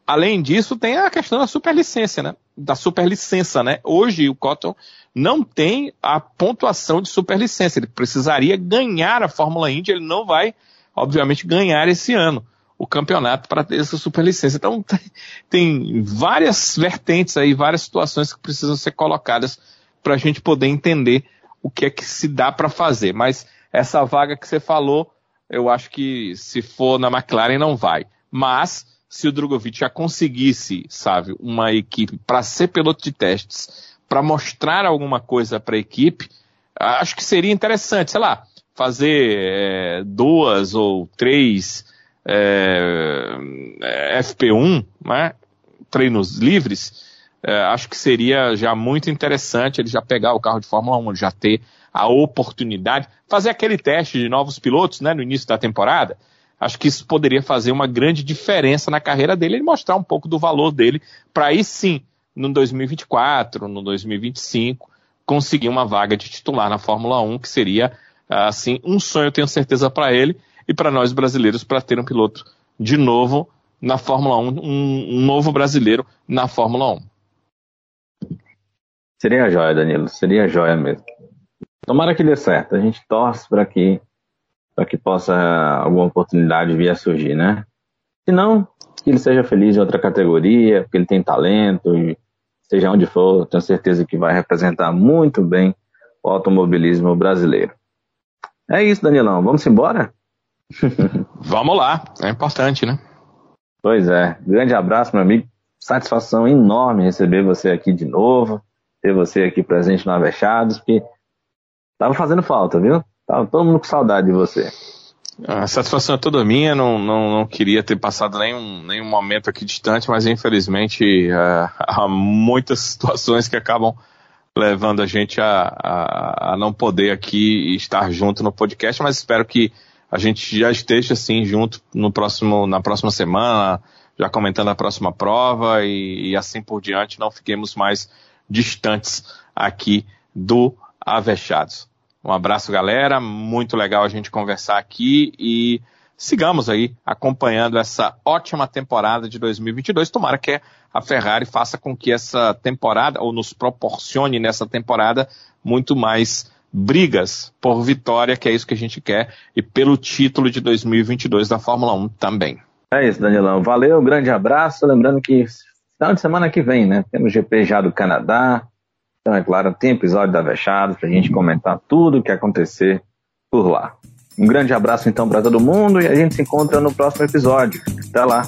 Além disso, tem a questão da superlicença, né? Da superlicença, né? Hoje o Cotton não tem a pontuação de superlicença. Ele precisaria ganhar a Fórmula Indy, ele não vai, obviamente, ganhar esse ano o campeonato para ter essa superlicença. Então tem, tem várias vertentes aí, várias situações que precisam ser colocadas para a gente poder entender o que é que se dá para fazer. Mas essa vaga que você falou, eu acho que se for na McLaren não vai. Mas se o Drogovic já conseguisse, sabe, uma equipe para ser piloto de testes, para mostrar alguma coisa para a equipe, acho que seria interessante, sei lá, fazer é, duas ou três é, é FP1, né, treinos livres, é, acho que seria já muito interessante ele já pegar o carro de Fórmula 1, já ter a oportunidade, fazer aquele teste de novos pilotos né, no início da temporada. Acho que isso poderia fazer uma grande diferença na carreira dele e mostrar um pouco do valor dele para aí sim, no 2024, no 2025, conseguir uma vaga de titular na Fórmula 1, que seria assim um sonho, tenho certeza, para ele e para nós brasileiros para ter um piloto de novo na Fórmula 1, um, um novo brasileiro na Fórmula 1. Seria joia, Danilo, seria joia mesmo. Tomara que dê certo. A gente torce para que para que possa alguma oportunidade vir a surgir, né? Se não, que ele seja feliz em outra categoria, porque ele tem talento, e seja onde for, tenho certeza que vai representar muito bem o automobilismo brasileiro. É isso, Danilão. Vamos embora? Vamos lá. É importante, né? Pois é. Grande abraço, meu amigo. Satisfação enorme receber você aqui de novo, ter você aqui presente no Avechados, porque tava fazendo falta, viu? Tava todo mundo com saudade de você. A satisfação é toda minha, não, não, não queria ter passado nenhum, nenhum momento aqui distante, mas infelizmente uh, há muitas situações que acabam levando a gente a, a, a, não poder aqui estar junto no podcast, mas espero que a gente já esteja assim junto no próximo, na próxima semana, já comentando a próxima prova e, e assim por diante, não fiquemos mais distantes aqui do Avechados. Um abraço, galera. Muito legal a gente conversar aqui e sigamos aí acompanhando essa ótima temporada de 2022. Tomara que a Ferrari faça com que essa temporada, ou nos proporcione nessa temporada, muito mais brigas por vitória, que é isso que a gente quer, e pelo título de 2022 da Fórmula 1 também. É isso, Danilão. Valeu, um grande abraço. Lembrando que final de semana que vem, né? Temos GP já do Canadá, então, é claro, tem episódio da Vechado para a gente comentar tudo o que acontecer por lá. Um grande abraço então para todo mundo e a gente se encontra no próximo episódio. Até lá!